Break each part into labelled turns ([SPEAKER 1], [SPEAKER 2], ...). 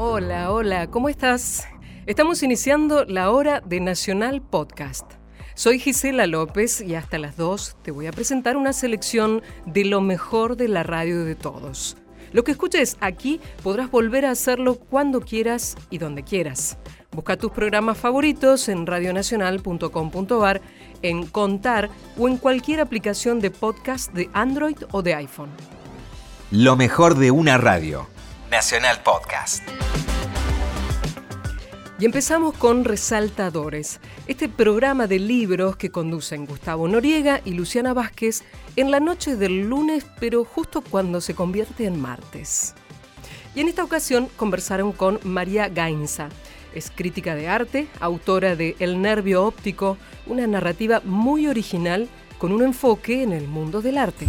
[SPEAKER 1] Hola, hola, ¿cómo estás? Estamos iniciando la hora de Nacional Podcast. Soy Gisela López y hasta las 2 te voy a presentar una selección de lo mejor de la radio de todos. Lo que escuches aquí podrás volver a hacerlo cuando quieras y donde quieras. Busca tus programas favoritos en radionacional.com.ar, en Contar o en cualquier aplicación de podcast de Android o de iPhone.
[SPEAKER 2] Lo mejor de una radio. Nacional Podcast.
[SPEAKER 1] Y empezamos con Resaltadores, este programa de libros que conducen Gustavo Noriega y Luciana Vázquez en la noche del lunes, pero justo cuando se convierte en martes. Y en esta ocasión conversaron con María Gainza. Es crítica de arte, autora de El nervio óptico, una narrativa muy original con un enfoque en el mundo del arte.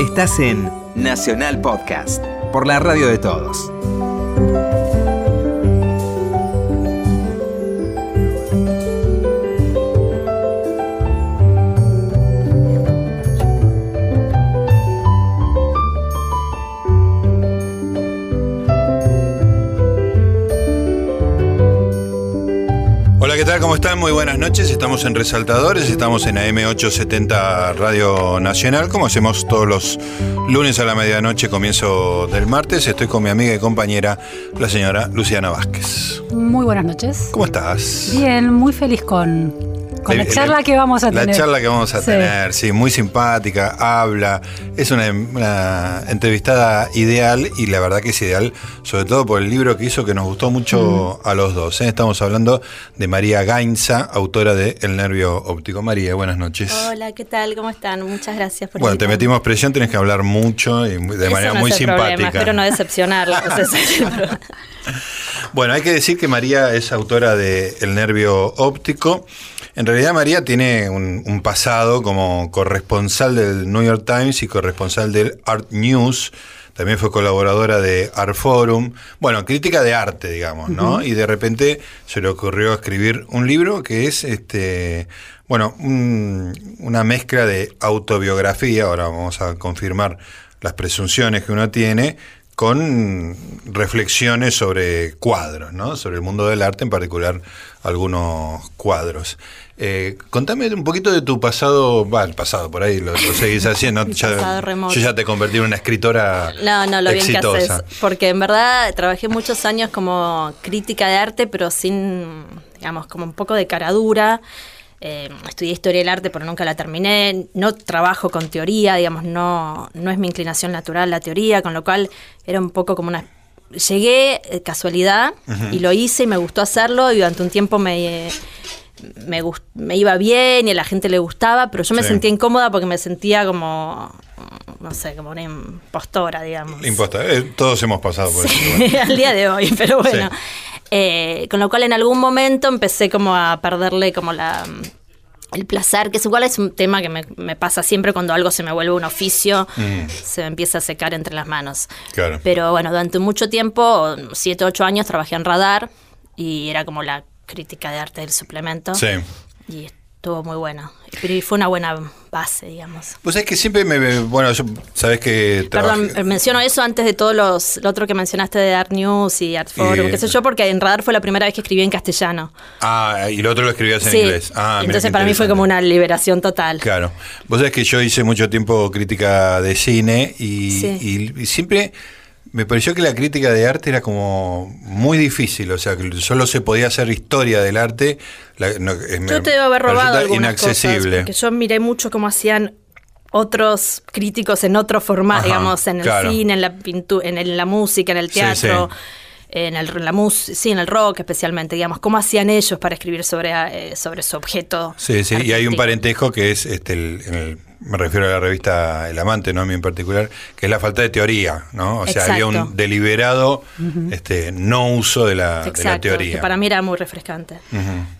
[SPEAKER 2] Estás en Nacional Podcast, por la radio de todos.
[SPEAKER 3] Hola, ¿qué tal? ¿Cómo están? Muy buenas noches. Estamos en Resaltadores, estamos en AM870 Radio Nacional, como hacemos todos los lunes a la medianoche, comienzo del martes. Estoy con mi amiga y compañera, la señora Luciana Vázquez.
[SPEAKER 4] Muy buenas noches.
[SPEAKER 3] ¿Cómo estás?
[SPEAKER 4] Bien, muy feliz con, con la,
[SPEAKER 3] La-
[SPEAKER 4] charla que vamos a
[SPEAKER 3] La
[SPEAKER 4] tener.
[SPEAKER 3] charla que vamos a
[SPEAKER 4] Sí.
[SPEAKER 3] tener, sí, muy simpática, habla, es una, una entrevistada ideal y la verdad que es ideal, sobre todo por el libro que hizo que nos gustó mucho a los dos. ¿eh? Estamos hablando de María Gainza, autora de El Nervio Óptico. María, buenas noches.
[SPEAKER 5] Hola, ¿qué tal? ¿Cómo están? Muchas gracias por
[SPEAKER 3] Bueno, te metimos presión, tenés que hablar mucho y de
[SPEAKER 5] Eso
[SPEAKER 3] manera
[SPEAKER 5] no
[SPEAKER 3] muy
[SPEAKER 5] es el
[SPEAKER 3] simpática.
[SPEAKER 5] Problema, espero no decepcionarla.
[SPEAKER 3] Bueno, hay que decir que María es autora de El nervio óptico. En realidad María tiene un, un pasado como corresponsal del New York Times y corresponsal del Art News. También fue colaboradora de Art Forum. Bueno, crítica de arte, digamos, ¿no? Y de repente se le ocurrió escribir un libro que es, este, bueno, un- una mezcla de autobiografía. Ahora vamos a confirmar las presunciones que uno tiene con reflexiones sobre cuadros, ¿no? Sobre el mundo del arte, en particular algunos cuadros. Eh, contame un poquito de tu pasado, va, el pasado, por ahí lo, lo seguís haciendo. Ya- yo ya te convertí en una escritora
[SPEAKER 5] No, no, lo bien que
[SPEAKER 3] exitosa.
[SPEAKER 5] haces. Porque en verdad trabajé muchos años como crítica de arte, pero sin, digamos, como un poco de caradura. Eh, estudié historia del arte, pero nunca la terminé. No trabajo con teoría, digamos, no, no es mi inclinación natural la teoría, con lo cual era un poco como una... Llegué eh, casualidad y lo hice y me gustó hacerlo y durante un tiempo me, me, gust- me iba bien y a la gente le gustaba, pero yo me
[SPEAKER 3] Sí.
[SPEAKER 5] sentía incómoda porque me sentía como, no sé, como una impostora, digamos.
[SPEAKER 3] Imposta, eh, todos hemos pasado por eso.
[SPEAKER 5] Sí, al día de hoy, pero bueno.
[SPEAKER 3] Sí.
[SPEAKER 5] Eh, con lo cual en algún momento empecé como a perderle como la el placer, que es igual es un tema que me, me pasa siempre cuando algo se me vuelve un oficio, se me empieza a secar entre las manos.
[SPEAKER 3] Mm. Claro.
[SPEAKER 5] Pero bueno, durante mucho tiempo, siete, ocho años, trabajé en Radar y era como la crítica de arte del suplemento.
[SPEAKER 3] Sí.
[SPEAKER 5] Y estuvo muy bueno. Pero fue una buena base, digamos.
[SPEAKER 3] Pues es que siempre me. Bueno, yo, sabes que.
[SPEAKER 5] Perdón,
[SPEAKER 3] trabajé-
[SPEAKER 5] eh, menciono eso antes de todos los, lo otro que mencionaste de Art News y Art Forum, qué sé yo, porque en Radar fue la primera vez que escribí en castellano.
[SPEAKER 3] Ah, y lo otro lo escribías en
[SPEAKER 5] sí,
[SPEAKER 3] inglés. Ah,
[SPEAKER 5] entonces para mí fue como una liberación total.
[SPEAKER 3] Claro. Vos sabés que yo hice mucho tiempo crítica de cine y,
[SPEAKER 5] Sí.
[SPEAKER 3] y- y siempre me pareció que la crítica de arte era como muy difícil, o sea, que solo se podía hacer historia del arte. la- no, es- me-
[SPEAKER 5] Yo te debo haber robado algunas cosas,
[SPEAKER 3] inaccesible.
[SPEAKER 5] porque yo miré mucho cómo hacían otros críticos en otro formato, digamos, en el
[SPEAKER 3] claro.
[SPEAKER 5] cine, en la pintura, en, el- la música, en el
[SPEAKER 3] Sí,
[SPEAKER 5] teatro.
[SPEAKER 3] sí.
[SPEAKER 5] En el, la mus sí, en el rock especialmente, digamos, cómo hacían ellos para escribir sobre, eh, sobre su objeto.
[SPEAKER 3] Sí, sí, y hay un parentesco que es este el, en el- me refiero a la revista El Amante, no a mí en particular, que es la falta de teoría, ¿no? O sea, había un deliberado este, no uso de la, de la
[SPEAKER 5] Exacto,
[SPEAKER 3] teoría.
[SPEAKER 5] que para mí era muy refrescante.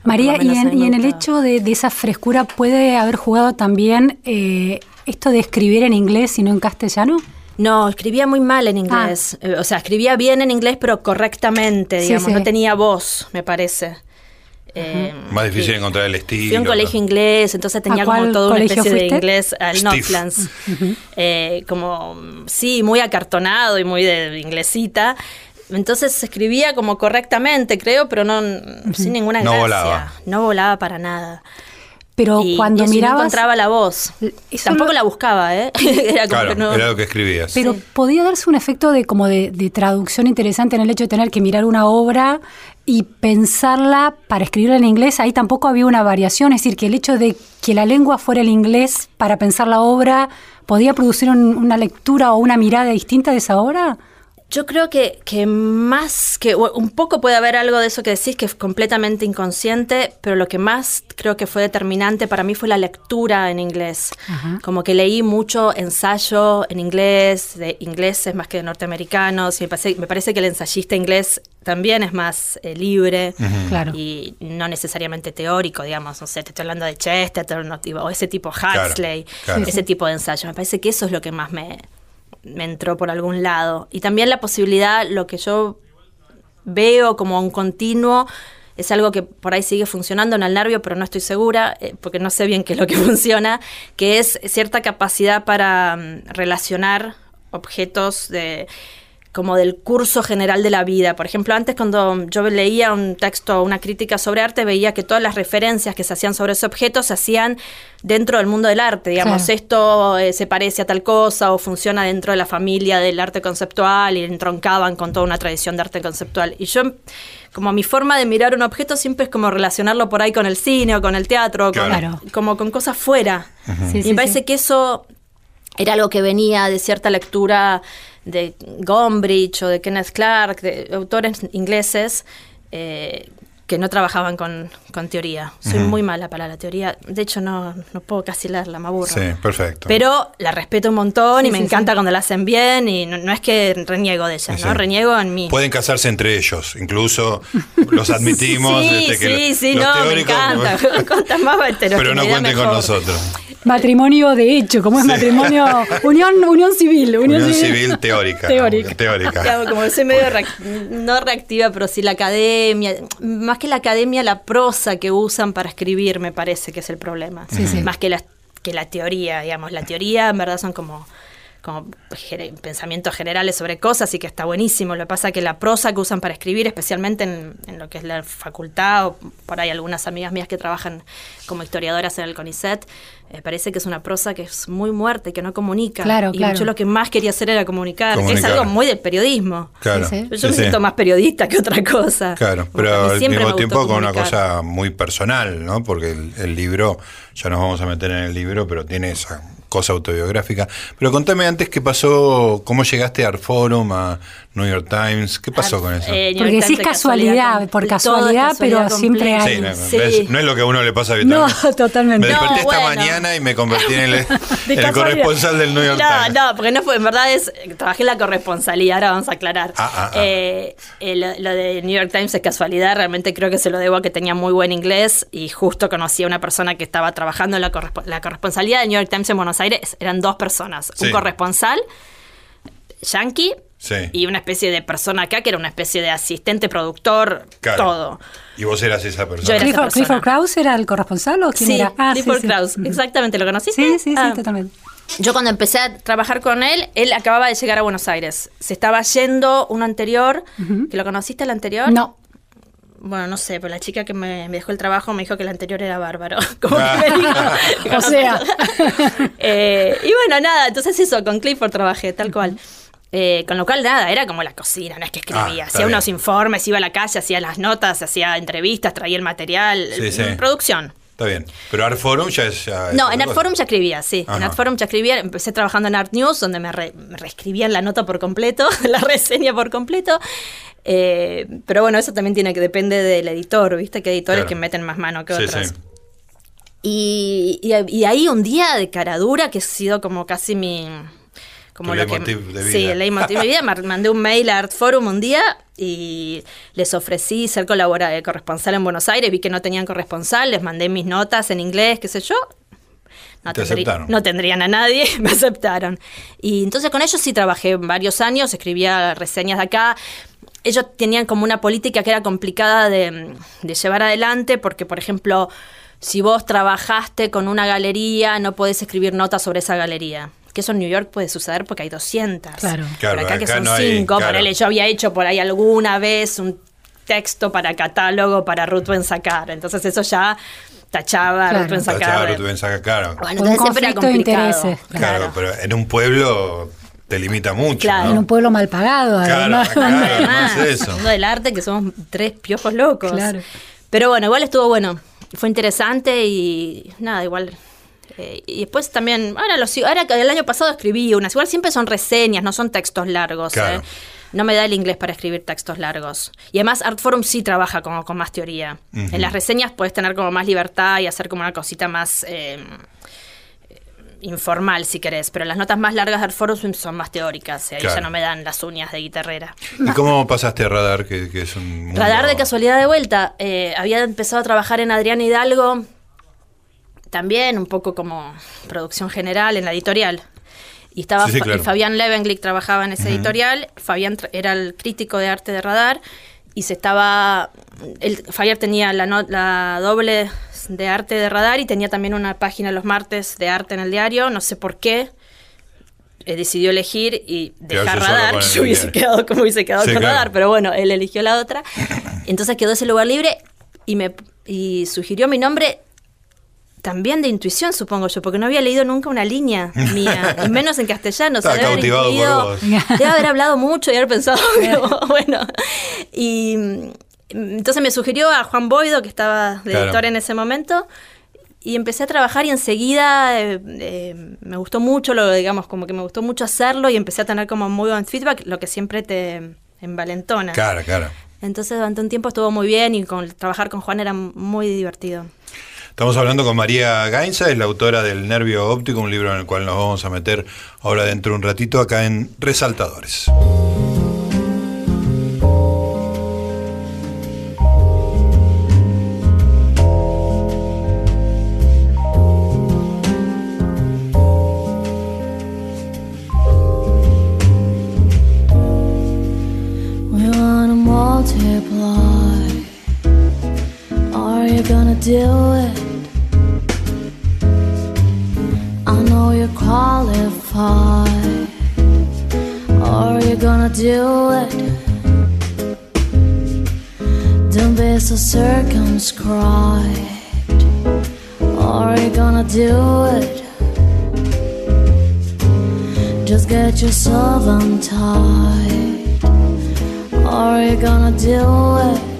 [SPEAKER 4] María, y en, y el hecho de, de esa frescura, ¿puede haber jugado también eh, esto de escribir en inglés y no en castellano?
[SPEAKER 5] No, escribía muy mal en inglés. Eh, O sea, escribía bien en inglés, pero correctamente, digamos.
[SPEAKER 4] sí.
[SPEAKER 5] No tenía voz, me parece. Eh,
[SPEAKER 3] Más difícil encontrar el estilo.
[SPEAKER 5] Fui a un colegio inglés, entonces tenía
[SPEAKER 4] ¿A cuál
[SPEAKER 5] como toda una especie de inglés al. Northlands. Eh, como, sí, muy acartonado y muy de inglesita. Entonces escribía como correctamente, creo, pero no sin ninguna
[SPEAKER 3] No
[SPEAKER 5] gracia.
[SPEAKER 3] volaba.
[SPEAKER 5] No volaba para nada.
[SPEAKER 4] Pero
[SPEAKER 5] y,
[SPEAKER 4] cuando
[SPEAKER 5] y y no
[SPEAKER 4] mirabas...
[SPEAKER 5] encontraba la voz.
[SPEAKER 4] Eso
[SPEAKER 5] Tampoco
[SPEAKER 4] lo-
[SPEAKER 5] la buscaba, ¿eh? era como
[SPEAKER 3] Claro,
[SPEAKER 5] que no.
[SPEAKER 3] era lo que escribías.
[SPEAKER 4] Pero podía darse un efecto de como de, de traducción interesante en el hecho de tener que mirar una obra y pensarla para escribirla en inglés. Ahí tampoco había una variación, es decir, que el hecho de que la lengua fuera el inglés para pensar la obra podía producir un- una lectura o una mirada distinta de esa obra.
[SPEAKER 5] Yo creo que, que más que un poco puede haber algo de eso que decís que es completamente inconsciente, pero lo que más creo que fue determinante para mí fue la lectura en inglés.
[SPEAKER 4] Ajá.
[SPEAKER 5] Como que leí mucho ensayo en inglés, de ingleses más que de norteamericanos, y me parece, me parece que el ensayista inglés también es más eh, libre
[SPEAKER 4] Claro.
[SPEAKER 5] y no necesariamente teórico, digamos, no sé, te estoy hablando de Chesterton no, o ese tipo Huxley,
[SPEAKER 3] claro.
[SPEAKER 5] ese tipo de ensayo. Me parece que eso es lo que más me, me entró por algún lado. Y también la posibilidad, lo que yo veo como un continuo, es algo que por ahí sigue funcionando en el nervio, pero no estoy segura, eh, porque no sé bien qué es lo que funciona, que es cierta capacidad para mm, relacionar objetos de como del curso general de la vida. Por ejemplo, antes cuando yo leía un texto, una crítica sobre arte, veía que todas las referencias que se hacían sobre ese objeto se hacían dentro del mundo del arte. Digamos,
[SPEAKER 4] Claro.
[SPEAKER 5] esto eh, se parece a tal cosa o funciona dentro de la familia del arte conceptual y entroncaban con toda una tradición de arte conceptual. Y yo, como mi forma de mirar un objeto siempre es como relacionarlo por ahí con el cine o con el teatro, con-
[SPEAKER 4] Claro.
[SPEAKER 5] como con cosas fuera.
[SPEAKER 4] Sí,
[SPEAKER 5] y
[SPEAKER 4] sí,
[SPEAKER 5] me parece
[SPEAKER 4] sí.
[SPEAKER 5] que eso era algo que venía de cierta lectura de Gombrich o de Kenneth Clark, de autores ingleses eh, que no trabajaban con, con teoría. Soy muy mala para la teoría. De hecho, no, no puedo casi leerla, me aburro.
[SPEAKER 3] Sí, perfecto.
[SPEAKER 5] Pero la respeto un montón y
[SPEAKER 4] Sí,
[SPEAKER 5] me
[SPEAKER 4] sí,
[SPEAKER 5] encanta
[SPEAKER 4] sí.
[SPEAKER 5] cuando la hacen bien y no, no es que reniego de ella,
[SPEAKER 3] Sí,
[SPEAKER 5] ¿no?
[SPEAKER 3] sí.
[SPEAKER 5] Reniego en mí.
[SPEAKER 3] Pueden casarse entre ellos, incluso los admitimos.
[SPEAKER 5] sí,
[SPEAKER 3] este, que
[SPEAKER 5] sí,
[SPEAKER 3] los
[SPEAKER 5] sí, no, me encanta. Cuantas más
[SPEAKER 3] Pero no cuenten con nosotros.
[SPEAKER 4] Matrimonio de hecho, como es matrimonio, unión, unión civil, unión,
[SPEAKER 3] Unión civil teórica.
[SPEAKER 4] Teórica.
[SPEAKER 3] Teórica.
[SPEAKER 5] Digamos, como soy medio reac- no reactiva, pero sí la academia, más que la academia, la prosa que usan para escribir me parece que es el problema.
[SPEAKER 4] Sí, sí.
[SPEAKER 5] Más que la, que la teoría, digamos. La teoría en verdad son como, como pensamientos generales sobre cosas y que está buenísimo. Lo que pasa es que la prosa que usan para escribir, especialmente en, en lo que es la facultad, o por ahí algunas amigas mías que trabajan como historiadoras en el CONICET, eh, parece que es una prosa que es muy muerta y que no comunica.
[SPEAKER 4] Claro,
[SPEAKER 5] y
[SPEAKER 4] claro.
[SPEAKER 5] yo lo que más quería hacer era comunicar, que es
[SPEAKER 3] Comunicar.
[SPEAKER 5] algo muy del periodismo.
[SPEAKER 3] Claro.
[SPEAKER 4] Sí, sí.
[SPEAKER 5] Yo
[SPEAKER 3] Sí,
[SPEAKER 5] me
[SPEAKER 3] sí.
[SPEAKER 5] siento más periodista que otra cosa.
[SPEAKER 3] Claro, pero al mismo tiempo con una
[SPEAKER 5] comunicar.
[SPEAKER 3] cosa muy personal, ¿no? Porque el, el libro, ya nos vamos a meter en el libro, pero tiene esa cosa autobiográfica. Pero contame antes qué pasó, cómo llegaste a Artforum, a New York Times, ¿qué pasó con eso?
[SPEAKER 5] Eh,
[SPEAKER 4] Porque decís
[SPEAKER 5] de
[SPEAKER 4] casualidad, por casualidad, pero siempre.
[SPEAKER 3] Sí,
[SPEAKER 4] hay-
[SPEAKER 3] no,
[SPEAKER 5] sí.
[SPEAKER 3] ¿ves? no es lo que a uno le pasa habitualmente.
[SPEAKER 4] No, totalmente.
[SPEAKER 3] Me desperté
[SPEAKER 5] No,
[SPEAKER 3] esta
[SPEAKER 5] bueno.
[SPEAKER 3] mañana y me convertí en el, en el
[SPEAKER 4] casualidad.
[SPEAKER 3] corresponsal del New York
[SPEAKER 5] No,
[SPEAKER 3] Times.
[SPEAKER 5] no, porque no fue, en verdad es, trabajé en la corresponsalía, ahora vamos a aclarar.
[SPEAKER 3] Ah, ah, ah.
[SPEAKER 5] Eh, eh, lo, lo de New York Times es casualidad, realmente creo que se lo debo a que tenía muy buen inglés y justo conocí a una persona que estaba trabajando en la, correspo- la corresponsalía de New York Times en Buenos Aires, eran dos personas,
[SPEAKER 3] Sí.
[SPEAKER 5] un corresponsal, yankee,
[SPEAKER 3] Sí.
[SPEAKER 5] y una especie de persona acá que era una especie de asistente, productor,
[SPEAKER 3] Claro.
[SPEAKER 5] todo.
[SPEAKER 3] Y vos eras esa persona.
[SPEAKER 5] Yo era- esa
[SPEAKER 4] Clifford,
[SPEAKER 5] persona.
[SPEAKER 4] Clifford Krauss era el corresponsal o quién
[SPEAKER 5] Sí,
[SPEAKER 4] era? Ah, sí,
[SPEAKER 5] Clifford
[SPEAKER 4] sí.
[SPEAKER 5] Krauss, exactamente, ¿lo conociste?
[SPEAKER 4] Sí, sí, sí,
[SPEAKER 5] Ah.
[SPEAKER 4] totalmente.
[SPEAKER 5] Yo cuando empecé a trabajar con él, él acababa de llegar a Buenos Aires. Se estaba yendo uno anterior, que lo conociste el anterior.
[SPEAKER 4] No.
[SPEAKER 5] Bueno, no sé, pero la chica que me, me dejó el trabajo me dijo que el anterior era bárbaro. Como que me dijo.
[SPEAKER 4] O sea.
[SPEAKER 5] Eh, y bueno, nada, entonces eso, con Clifford trabajé, tal cual. Eh, con lo cual, nada, era como la cocina, no es que escribía.
[SPEAKER 3] Ah,
[SPEAKER 5] hacía unos informes, iba a la calle, hacía las notas, hacía entrevistas, traía el material.
[SPEAKER 3] Sí, sí.
[SPEAKER 5] Producción.
[SPEAKER 3] Está bien. Pero Art Forum ya es. ya es
[SPEAKER 5] No, en Art
[SPEAKER 3] cosa.
[SPEAKER 5] Forum ya escribía, sí. En. Art Forum ya escribía. Empecé trabajando en Art News, donde me, re- me reescribían la nota por completo, la reseña por completo. Eh, pero bueno, eso también tiene que depende del editor, ¿viste? Que hay editores
[SPEAKER 3] Claro.
[SPEAKER 5] que meten más mano que
[SPEAKER 3] Sí,
[SPEAKER 5] otros.
[SPEAKER 3] sí.
[SPEAKER 5] Y, y- y ahí un día de caradura que ha sido como casi mi. Como lo que,
[SPEAKER 3] de
[SPEAKER 5] Sí,
[SPEAKER 3] vida.
[SPEAKER 5] el leitmotiv de mi vida. Mandé un mail a Art Forum un día y les ofrecí ser colabora eh, corresponsal en Buenos Aires. Vi que no tenían corresponsal, les mandé mis notas en inglés, qué sé yo. No,
[SPEAKER 3] Te
[SPEAKER 5] tendrí-
[SPEAKER 3] aceptaron.
[SPEAKER 5] no tendrían a nadie, me aceptaron. Y entonces con ellos sí trabajé varios años, escribía reseñas de acá. Ellos tenían como una política que era complicada de, de llevar adelante, porque, por ejemplo, si vos trabajaste con una galería, no podés escribir notas sobre esa galería. Que eso en New York puede suceder porque hay 200.
[SPEAKER 4] Claro.
[SPEAKER 3] Claro,
[SPEAKER 5] por acá, que son
[SPEAKER 3] no hay-
[SPEAKER 5] 5.
[SPEAKER 3] claro.
[SPEAKER 5] Ponele, yo había hecho por ahí alguna vez un texto para catálogo para Ruth Sacar. Entonces eso ya tachaba
[SPEAKER 4] Claro.
[SPEAKER 5] Ruth Sacar.
[SPEAKER 3] Tachado, tú ven, saca claro.
[SPEAKER 5] Bueno,
[SPEAKER 4] Por un
[SPEAKER 5] entonces siempre era
[SPEAKER 4] de.
[SPEAKER 3] Claro, pero en un pueblo te limita mucho.
[SPEAKER 5] Claro.
[SPEAKER 3] ¿no?
[SPEAKER 4] En un pueblo mal pagado,
[SPEAKER 3] Claro,
[SPEAKER 4] además.
[SPEAKER 3] claro.
[SPEAKER 5] Además,
[SPEAKER 3] además eso.
[SPEAKER 5] mundo del arte que somos tres piojos locos.
[SPEAKER 4] Claro.
[SPEAKER 5] Pero bueno, igual estuvo bueno. Fue interesante y nada, igual. Eh, y después también, ahora, los, ahora el año pasado escribí unas, igual siempre son reseñas, no son textos largos.
[SPEAKER 3] Claro.
[SPEAKER 5] eh. No me da el inglés para escribir textos largos. Y además Art Forum sí trabaja como con más teoría. En las reseñas puedes tener como más libertad y hacer como una cosita más eh, informal si querés, pero las notas más largas de Art Forum son más teóricas. Y ahí
[SPEAKER 3] Claro.
[SPEAKER 5] ya no me dan las uñas de guitarrera.
[SPEAKER 3] ¿Y cómo pasaste a Radar, que, que es un mundo-
[SPEAKER 5] Radar de casualidad de vuelta. Eh, había empezado a trabajar en Adrián Hidalgo, también un poco como producción general en la editorial. Y estaba
[SPEAKER 3] Sí, sí,
[SPEAKER 5] Fa-
[SPEAKER 3] claro.
[SPEAKER 5] y Fabián Levenglick trabajaba en esa editorial. Fabián era el crítico de arte de Radar y se estaba. El, Fabián tenía la, no- la doble de arte de Radar y tenía también una página los martes de arte en el diario. No sé por qué. eh, decidió elegir y dejar radar. Yo hubiese quedado como hubiese quedado
[SPEAKER 3] Sí,
[SPEAKER 5] con
[SPEAKER 3] claro.
[SPEAKER 5] radar, pero bueno, él eligió la otra. Entonces quedó ese lugar libre y me y sugirió mi nombre también de intuición, supongo yo, porque no había leído nunca una línea mía, y menos en castellano. o sea, debe haber
[SPEAKER 3] cautivado por vos.
[SPEAKER 5] Debe haber hablado mucho y haber pensado, pero bueno. Y mm, entonces me sugirió a Juan Boido, que estaba de
[SPEAKER 3] Claro.
[SPEAKER 5] editor en ese momento, y empecé a trabajar y enseguida eh, eh, me gustó mucho, lo digamos, como que me gustó mucho hacerlo y empecé a tener como muy buen feedback, lo que siempre te envalentona.
[SPEAKER 3] Claro, claro.
[SPEAKER 5] Entonces durante un tiempo estuvo muy bien y con, trabajar con Juan era muy divertido.
[SPEAKER 3] Estamos hablando con María Gainza, es la autora del Nervio Óptico, un libro en el cual nos vamos a meter ahora dentro de un ratito acá en Resaltadores.
[SPEAKER 6] Do it? I know you're qualified. Are you gonna do it? Don't be so circumscribed. Are you gonna do it? Just get yourself untied. Are you gonna do it?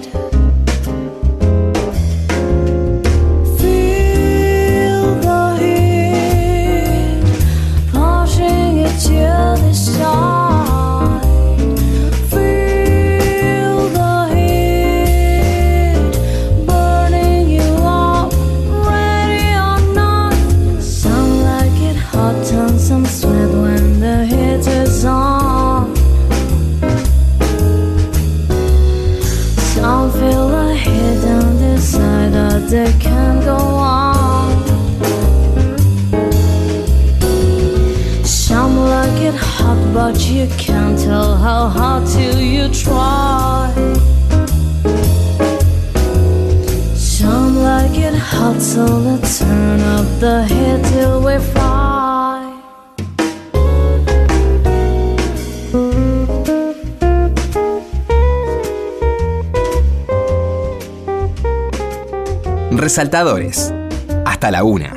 [SPEAKER 2] Resaltadores. Hasta la una.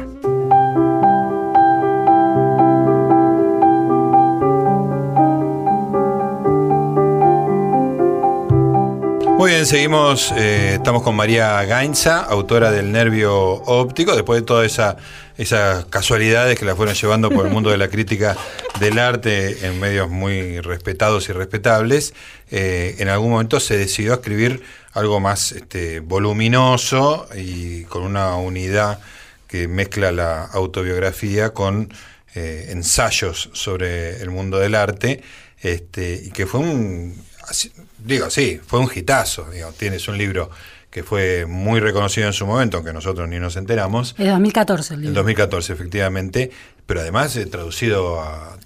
[SPEAKER 3] Muy bien, seguimos. eh, estamos con María Gainza, autora del Nervio Óptico. Después de todas esa, esas casualidades que la fueron llevando por el mundo de la crítica del arte en medios muy respetados y respetables, eh, en algún momento se decidió escribir algo más este, voluminoso y con una unidad que mezcla la autobiografía con eh, ensayos sobre el mundo del arte, este, y que fue un, digo, sí, fue un hitazo, digo, tienes un libro que fue muy reconocido en su momento, aunque nosotros ni nos enteramos,
[SPEAKER 4] Es 2014 el
[SPEAKER 3] en
[SPEAKER 4] libro.
[SPEAKER 3] 2014 efectivamente, pero además eh, traducido a,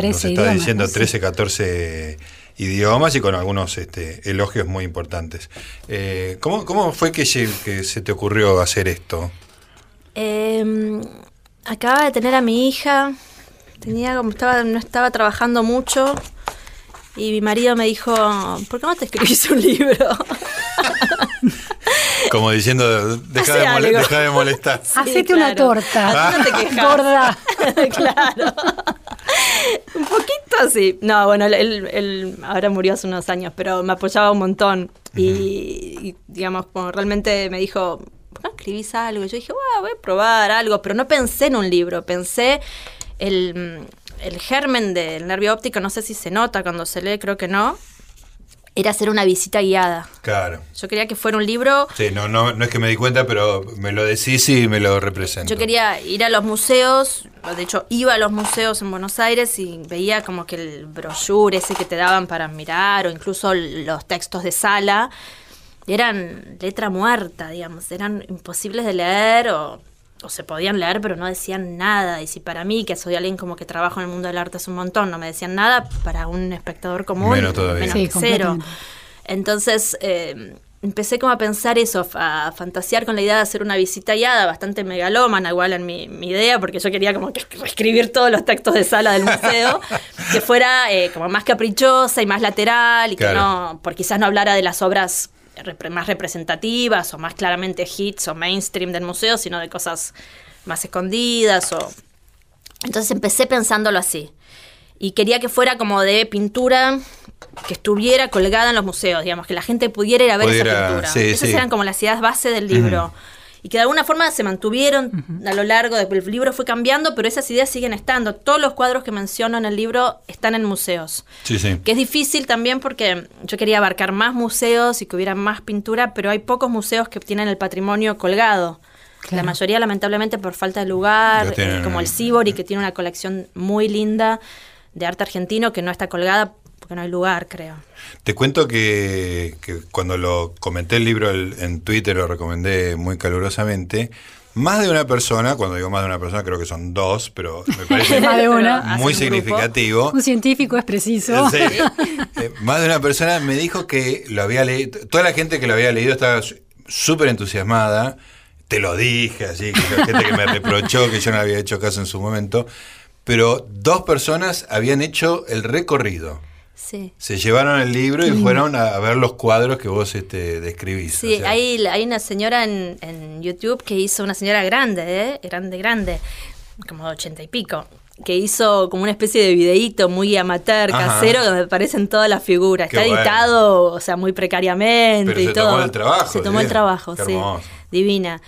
[SPEAKER 4] 13
[SPEAKER 3] nos está
[SPEAKER 4] idiomas,
[SPEAKER 3] diciendo,
[SPEAKER 4] ¿no? Sí.
[SPEAKER 3] 13, 14 idiomas y con algunos este, elogios muy importantes. Eh, ¿cómo, ¿Cómo fue que, se te ocurrió hacer esto?
[SPEAKER 5] Eh, acababa de tener a mi hija, tenía como estaba, no estaba trabajando mucho y mi marido me dijo, ¿por qué no te escribís un libro?
[SPEAKER 3] Como diciendo, deja, de, mole- molestar.
[SPEAKER 4] Hacete una torta.
[SPEAKER 5] No te quejas.
[SPEAKER 4] Gorda.
[SPEAKER 5] claro. Así. No, bueno, él, él- ahora murió hace unos años, pero me apoyaba un montón. y, y, digamos, como realmente me dijo, ¿por qué no escribís algo? Y yo dije, "Bueno, voy a probar algo, pero no pensé en un libro, pensé el, el germen del nervio óptico, no sé si se nota cuando se lee, creo que no, era hacer una visita guiada.
[SPEAKER 3] Claro.
[SPEAKER 5] Yo quería que fuera un libro
[SPEAKER 3] Sí, no, no, no es que me di cuenta, pero me lo decís y me lo represento.
[SPEAKER 5] Yo quería ir a los museos, de hecho iba a los museos en Buenos Aires y veía como que el brochure ese que te daban para mirar o incluso los textos de sala eran letra muerta, digamos, eran imposibles de leer o, o se podían leer pero no decían nada. Y si para mí, que soy alguien como que trabajo en el mundo del arte hace un montón, no me decían nada, para un espectador común,
[SPEAKER 3] Menos todavía.
[SPEAKER 5] menos
[SPEAKER 4] Sí,
[SPEAKER 5] que cero. Entonces eh, empecé como a pensar eso, a fantasear con la idea de hacer una visita guiada, bastante megalómana igual en mi, mi idea, porque yo quería como que reescribir todos los textos de sala del museo, que fuera eh, como más caprichosa y más lateral, y que no, por quizás no hablara de las obras más representativas o más claramente hits o mainstream del museo, sino de cosas más escondidas o... Entonces empecé pensándolo así. Y quería que fuera como de pintura que estuviera colgada en los museos, digamos, que la gente pudiera ir a ver
[SPEAKER 3] Pudiera,
[SPEAKER 5] esa pintura.
[SPEAKER 3] sí,
[SPEAKER 5] Esas
[SPEAKER 3] sí.
[SPEAKER 5] eran como las ideas base del libro. Y que de alguna forma se mantuvieron a lo largo del el libro fue cambiando, pero esas ideas siguen estando. Todos los cuadros que menciono en el libro están en museos.
[SPEAKER 3] Sí, sí.
[SPEAKER 5] Que es difícil también porque yo quería abarcar más museos y que hubiera más pintura, pero hay pocos museos que tienen el patrimonio colgado. La mayoría, lamentablemente, por falta de lugar,
[SPEAKER 3] tienen
[SPEAKER 5] eh, como el
[SPEAKER 3] en-
[SPEAKER 5] Sibori, que tiene una colección muy linda de arte argentino que no está colgada porque no hay lugar, creo.
[SPEAKER 3] Te cuento que, que cuando lo comenté el libro el- en Twitter, lo recomendé muy calurosamente. Más de una persona, cuando digo más de una persona, creo que son dos, pero me parece
[SPEAKER 4] Más de una.
[SPEAKER 5] Hacen
[SPEAKER 3] muy
[SPEAKER 5] un grupo.
[SPEAKER 3] significativo.
[SPEAKER 4] Un científico es preciso.
[SPEAKER 3] Sí. Eh, más de una persona me dijo que lo había leído. Toda la gente que lo había leído estaba súper entusiasmada. Te lo dije, así, que la gente que me reprochó que yo no le había hecho caso en su momento. Pero dos personas habían hecho el recorrido.
[SPEAKER 5] Sí.
[SPEAKER 3] Se llevaron el libro y fueron a, ver los cuadros que vos este, describís.
[SPEAKER 5] Sí,
[SPEAKER 3] o sea,
[SPEAKER 5] hay, hay una señora en, en YouTube que hizo, una señora grande, ¿eh? grande, grande, como de ochenta y pico, que hizo como una especie de videíto muy amateur,
[SPEAKER 3] Ajá.
[SPEAKER 5] casero, donde aparecen todas las figuras.
[SPEAKER 3] Qué
[SPEAKER 5] Está
[SPEAKER 3] bueno.
[SPEAKER 5] editado, o sea, muy precariamente
[SPEAKER 3] Pero
[SPEAKER 5] y
[SPEAKER 3] se
[SPEAKER 5] todo.
[SPEAKER 3] tomó el trabajo,
[SPEAKER 5] Se tomó el trabajo,
[SPEAKER 3] Qué
[SPEAKER 5] sí. Divina.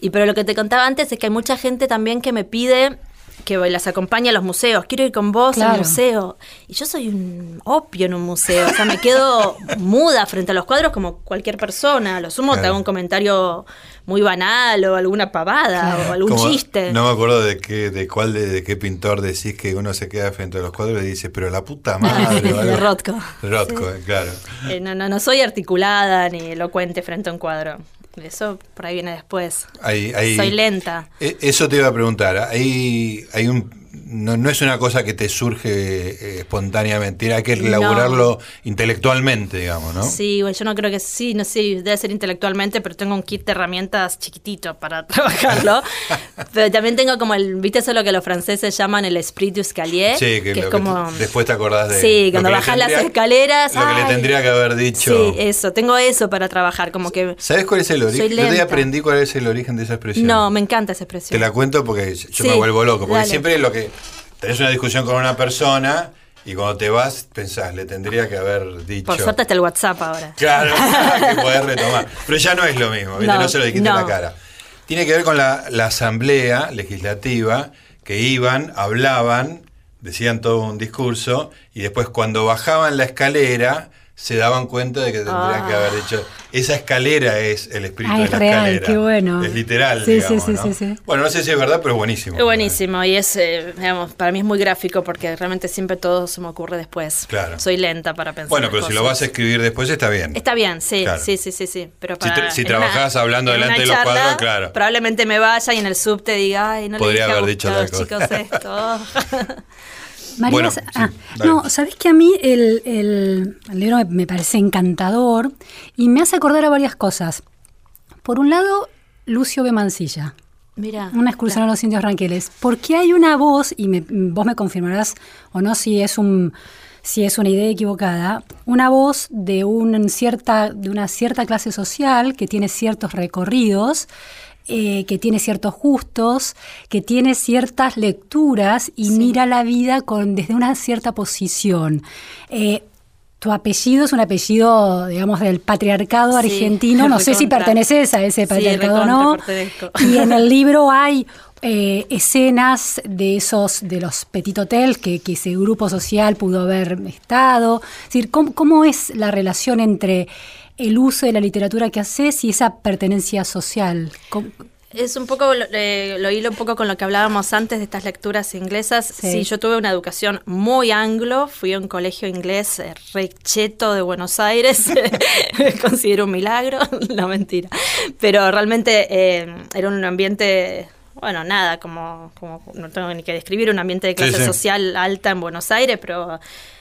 [SPEAKER 5] Y pero lo que te contaba antes es que hay mucha gente también que me pide que las acompañe a los museos. Quiero ir con vos al museo. Y yo soy un opio en un museo. O sea, me quedo muda frente a los cuadros como cualquier persona. A Lo sumo te hago un comentario muy banal o alguna pavada o algún
[SPEAKER 3] como-
[SPEAKER 5] chiste.
[SPEAKER 3] No me acuerdo de qué, de cuál de, de qué pintor decís que uno se queda frente a los cuadros y dice, pero la puta madre. o
[SPEAKER 5] de
[SPEAKER 3] algo.
[SPEAKER 5] Rothko.
[SPEAKER 3] Rothko, eh, claro.
[SPEAKER 5] Eh, no, no, no soy articulada ni elocuente frente a un cuadro. Eso por ahí viene después.
[SPEAKER 3] Hay- hay-
[SPEAKER 5] Soy lenta.
[SPEAKER 3] E- Eso te iba a preguntar. Hay, hay un, no, no es una cosa que te surge eh, espontáneamente, hay que
[SPEAKER 5] No.
[SPEAKER 3] elaborarlo intelectualmente, digamos, ¿no?
[SPEAKER 5] Sí, bueno, yo no creo que sí, no sé, debe ser intelectualmente, pero tengo un kit de herramientas chiquitito para trabajarlo. pero también tengo como el, ¿viste eso lo que los franceses llaman el esprit du escalier?
[SPEAKER 3] Sí, que,
[SPEAKER 5] que es como...
[SPEAKER 3] después te acordás de.
[SPEAKER 5] Sí, cuando bajás las escaleras,
[SPEAKER 3] Lo que le tendría que haber dicho.
[SPEAKER 5] Sí, eso, tengo eso para trabajar, como que...
[SPEAKER 3] ¿Sabes cuál es el origen? Yo te aprendí cuál es el origen de esa expresión.
[SPEAKER 5] No, me encanta esa expresión.
[SPEAKER 3] Te la cuento porque yo
[SPEAKER 5] Sí,
[SPEAKER 3] me vuelvo loco. Porque
[SPEAKER 5] dale.
[SPEAKER 3] siempre lo que. Tenés una discusión con una persona Y cuando te vas, pensás, le tendría que haber dicho.
[SPEAKER 5] Por suerte está el WhatsApp ahora.
[SPEAKER 3] Claro, que podés retomar. Pero ya no es lo mismo, ¿viste? no,
[SPEAKER 5] No,
[SPEAKER 3] se lo dijiste en la cara. Tiene que ver con la, la asamblea legislativa que iban, hablaban, decían todo un discurso y después cuando bajaban la escalera se daban cuenta de que tendrían
[SPEAKER 5] Ah.
[SPEAKER 3] que haber dicho esa escalera es el espíritu
[SPEAKER 4] Ah,
[SPEAKER 3] de
[SPEAKER 4] es
[SPEAKER 3] la
[SPEAKER 4] real,
[SPEAKER 3] escalera.
[SPEAKER 4] qué bueno.
[SPEAKER 3] Es literal,
[SPEAKER 4] Sí, sí,
[SPEAKER 3] digamos,
[SPEAKER 4] sí,
[SPEAKER 3] ¿no?
[SPEAKER 4] sí, sí.
[SPEAKER 3] Bueno, no sé si es verdad, pero es buenísimo.
[SPEAKER 5] Es buenísimo y es, eh, digamos, para mí es muy gráfico porque realmente siempre todo se me ocurre después.
[SPEAKER 3] Claro.
[SPEAKER 5] Soy lenta para pensar.
[SPEAKER 3] Bueno, pero si lo
[SPEAKER 5] cosas.
[SPEAKER 3] vas a escribir después está bien.
[SPEAKER 5] Está bien, sí,
[SPEAKER 3] Claro.
[SPEAKER 5] sí, sí, sí, sí. Pero
[SPEAKER 3] Si
[SPEAKER 5] para,
[SPEAKER 3] tra- si
[SPEAKER 5] en
[SPEAKER 3] trabajás hablando
[SPEAKER 5] en
[SPEAKER 3] delante
[SPEAKER 5] una
[SPEAKER 3] de los
[SPEAKER 5] charla,
[SPEAKER 3] cuadros, claro.
[SPEAKER 5] Probablemente me vaya y en el subte diga, ay, no
[SPEAKER 3] Podría
[SPEAKER 5] le dije
[SPEAKER 3] haber
[SPEAKER 5] a
[SPEAKER 3] dicho
[SPEAKER 5] chicos esto.
[SPEAKER 4] María,
[SPEAKER 3] Bueno,
[SPEAKER 4] sa-
[SPEAKER 3] sí,
[SPEAKER 4] ah, no, sabes que a mí el, el- el libro me, me parece encantador y me hace acordar a varias cosas. Por un lado, Lucio B. Mancilla,
[SPEAKER 5] Mira.
[SPEAKER 4] una excursión a los indios ranqueles, porque hay una voz, y me- vos me confirmarás o no si es un si es una idea equivocada, una voz de, un cierta, de una cierta clase social que tiene ciertos recorridos, eh, que tiene ciertos gustos, que tiene ciertas lecturas y mira la vida con, desde una cierta posición. Eh, tu apellido es un apellido, digamos, del patriarcado
[SPEAKER 5] Sí,
[SPEAKER 4] argentino. No sé si perteneces a ese
[SPEAKER 5] Sí,
[SPEAKER 4] patriarcado o no. Y en el libro hay eh, escenas de esos, de los petit hotels que, que ese grupo social pudo haber estado. Es decir, ¿cómo, cómo es la relación entre el uso de la literatura que haces y esa pertenencia social? ¿Cómo-
[SPEAKER 5] Es un poco, eh, lo hilo un poco con lo que hablábamos antes de estas lecturas inglesas.
[SPEAKER 4] Sí.
[SPEAKER 5] Sí, yo tuve una educación muy anglo, fui a un colegio inglés eh, recheto de Buenos Aires, considero un milagro, no mentira, pero realmente eh, era un ambiente, bueno, nada, como, como no tengo ni que describir, un ambiente de
[SPEAKER 3] Sí,
[SPEAKER 5] clase
[SPEAKER 3] sí.
[SPEAKER 5] social alta en Buenos Aires, pero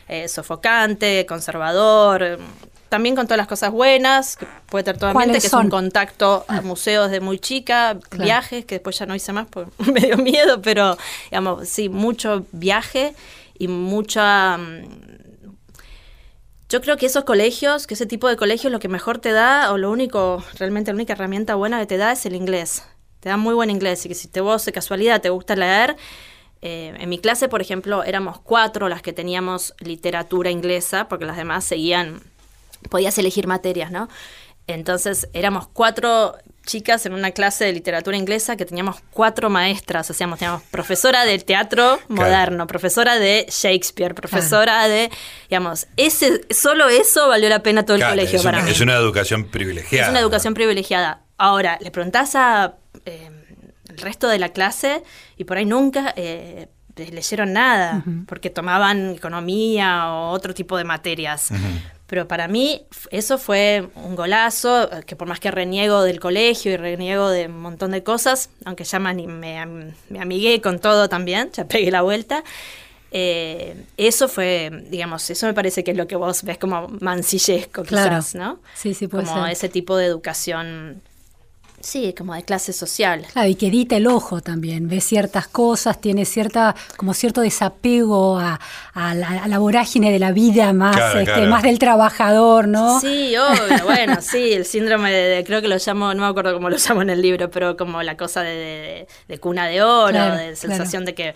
[SPEAKER 5] eh, sofocante, conservador. También con todas las cosas buenas que puede tener todo ambiente,
[SPEAKER 4] ¿Cuáles
[SPEAKER 5] que es
[SPEAKER 4] son?
[SPEAKER 5] un contacto a museos de muy chica,
[SPEAKER 4] Claro.
[SPEAKER 5] viajes, que después ya no hice más porque me dio miedo, pero digamos, sí, mucho viaje y mucha... mm, Yo creo que esos colegios, que ese tipo de colegios, lo que mejor te da, o lo único, realmente la única herramienta buena que te da es el inglés. Te da muy buen inglés y que si te vos de casualidad te gusta leer, eh, en mi clase, por ejemplo, éramos cuatro las que teníamos literatura inglesa, porque las demás seguían, podías elegir materias, ¿no? Entonces éramos cuatro chicas en una clase de literatura inglesa que teníamos cuatro maestras, o sea, teníamos profesora de teatro moderno, profesora de Shakespeare, profesora de, digamos, ese, solo eso valió la pena todo el colegio para
[SPEAKER 3] una,
[SPEAKER 5] mí.
[SPEAKER 3] es una educación privilegiada.
[SPEAKER 5] Es una educación privilegiada. Ahora, le preguntás a eh, el resto de la clase y por ahí nunca eh, leyeron nada, porque tomaban economía o otro tipo de materias. Pero para mí eso fue un golazo, eh, que por más que reniego del colegio y reniego de un montón de cosas, aunque ya me, me, am- me amigué con todo también, ya pegué la vuelta, eh, eso fue, digamos, eso me parece que es lo que vos ves como mancillesco
[SPEAKER 4] Claro.
[SPEAKER 5] quizás, ¿no?
[SPEAKER 4] Sí, sí, puede
[SPEAKER 5] como
[SPEAKER 4] ser.
[SPEAKER 5] ese tipo de educación, sí, como de clase social.
[SPEAKER 4] Claro, y que edita el ojo también, ve ciertas cosas, tiene cierta, como cierto desapego a, a la, a la vorágine de la vida más,
[SPEAKER 3] Claro,
[SPEAKER 4] este,
[SPEAKER 3] claro.
[SPEAKER 4] más del trabajador, ¿no?
[SPEAKER 5] Sí, obvio, bueno, sí, el síndrome de, de- creo que lo llamo, no me acuerdo cómo lo llamo en el libro, pero como la cosa de, de- de cuna de oro,
[SPEAKER 4] Claro,
[SPEAKER 5] de sensación de que,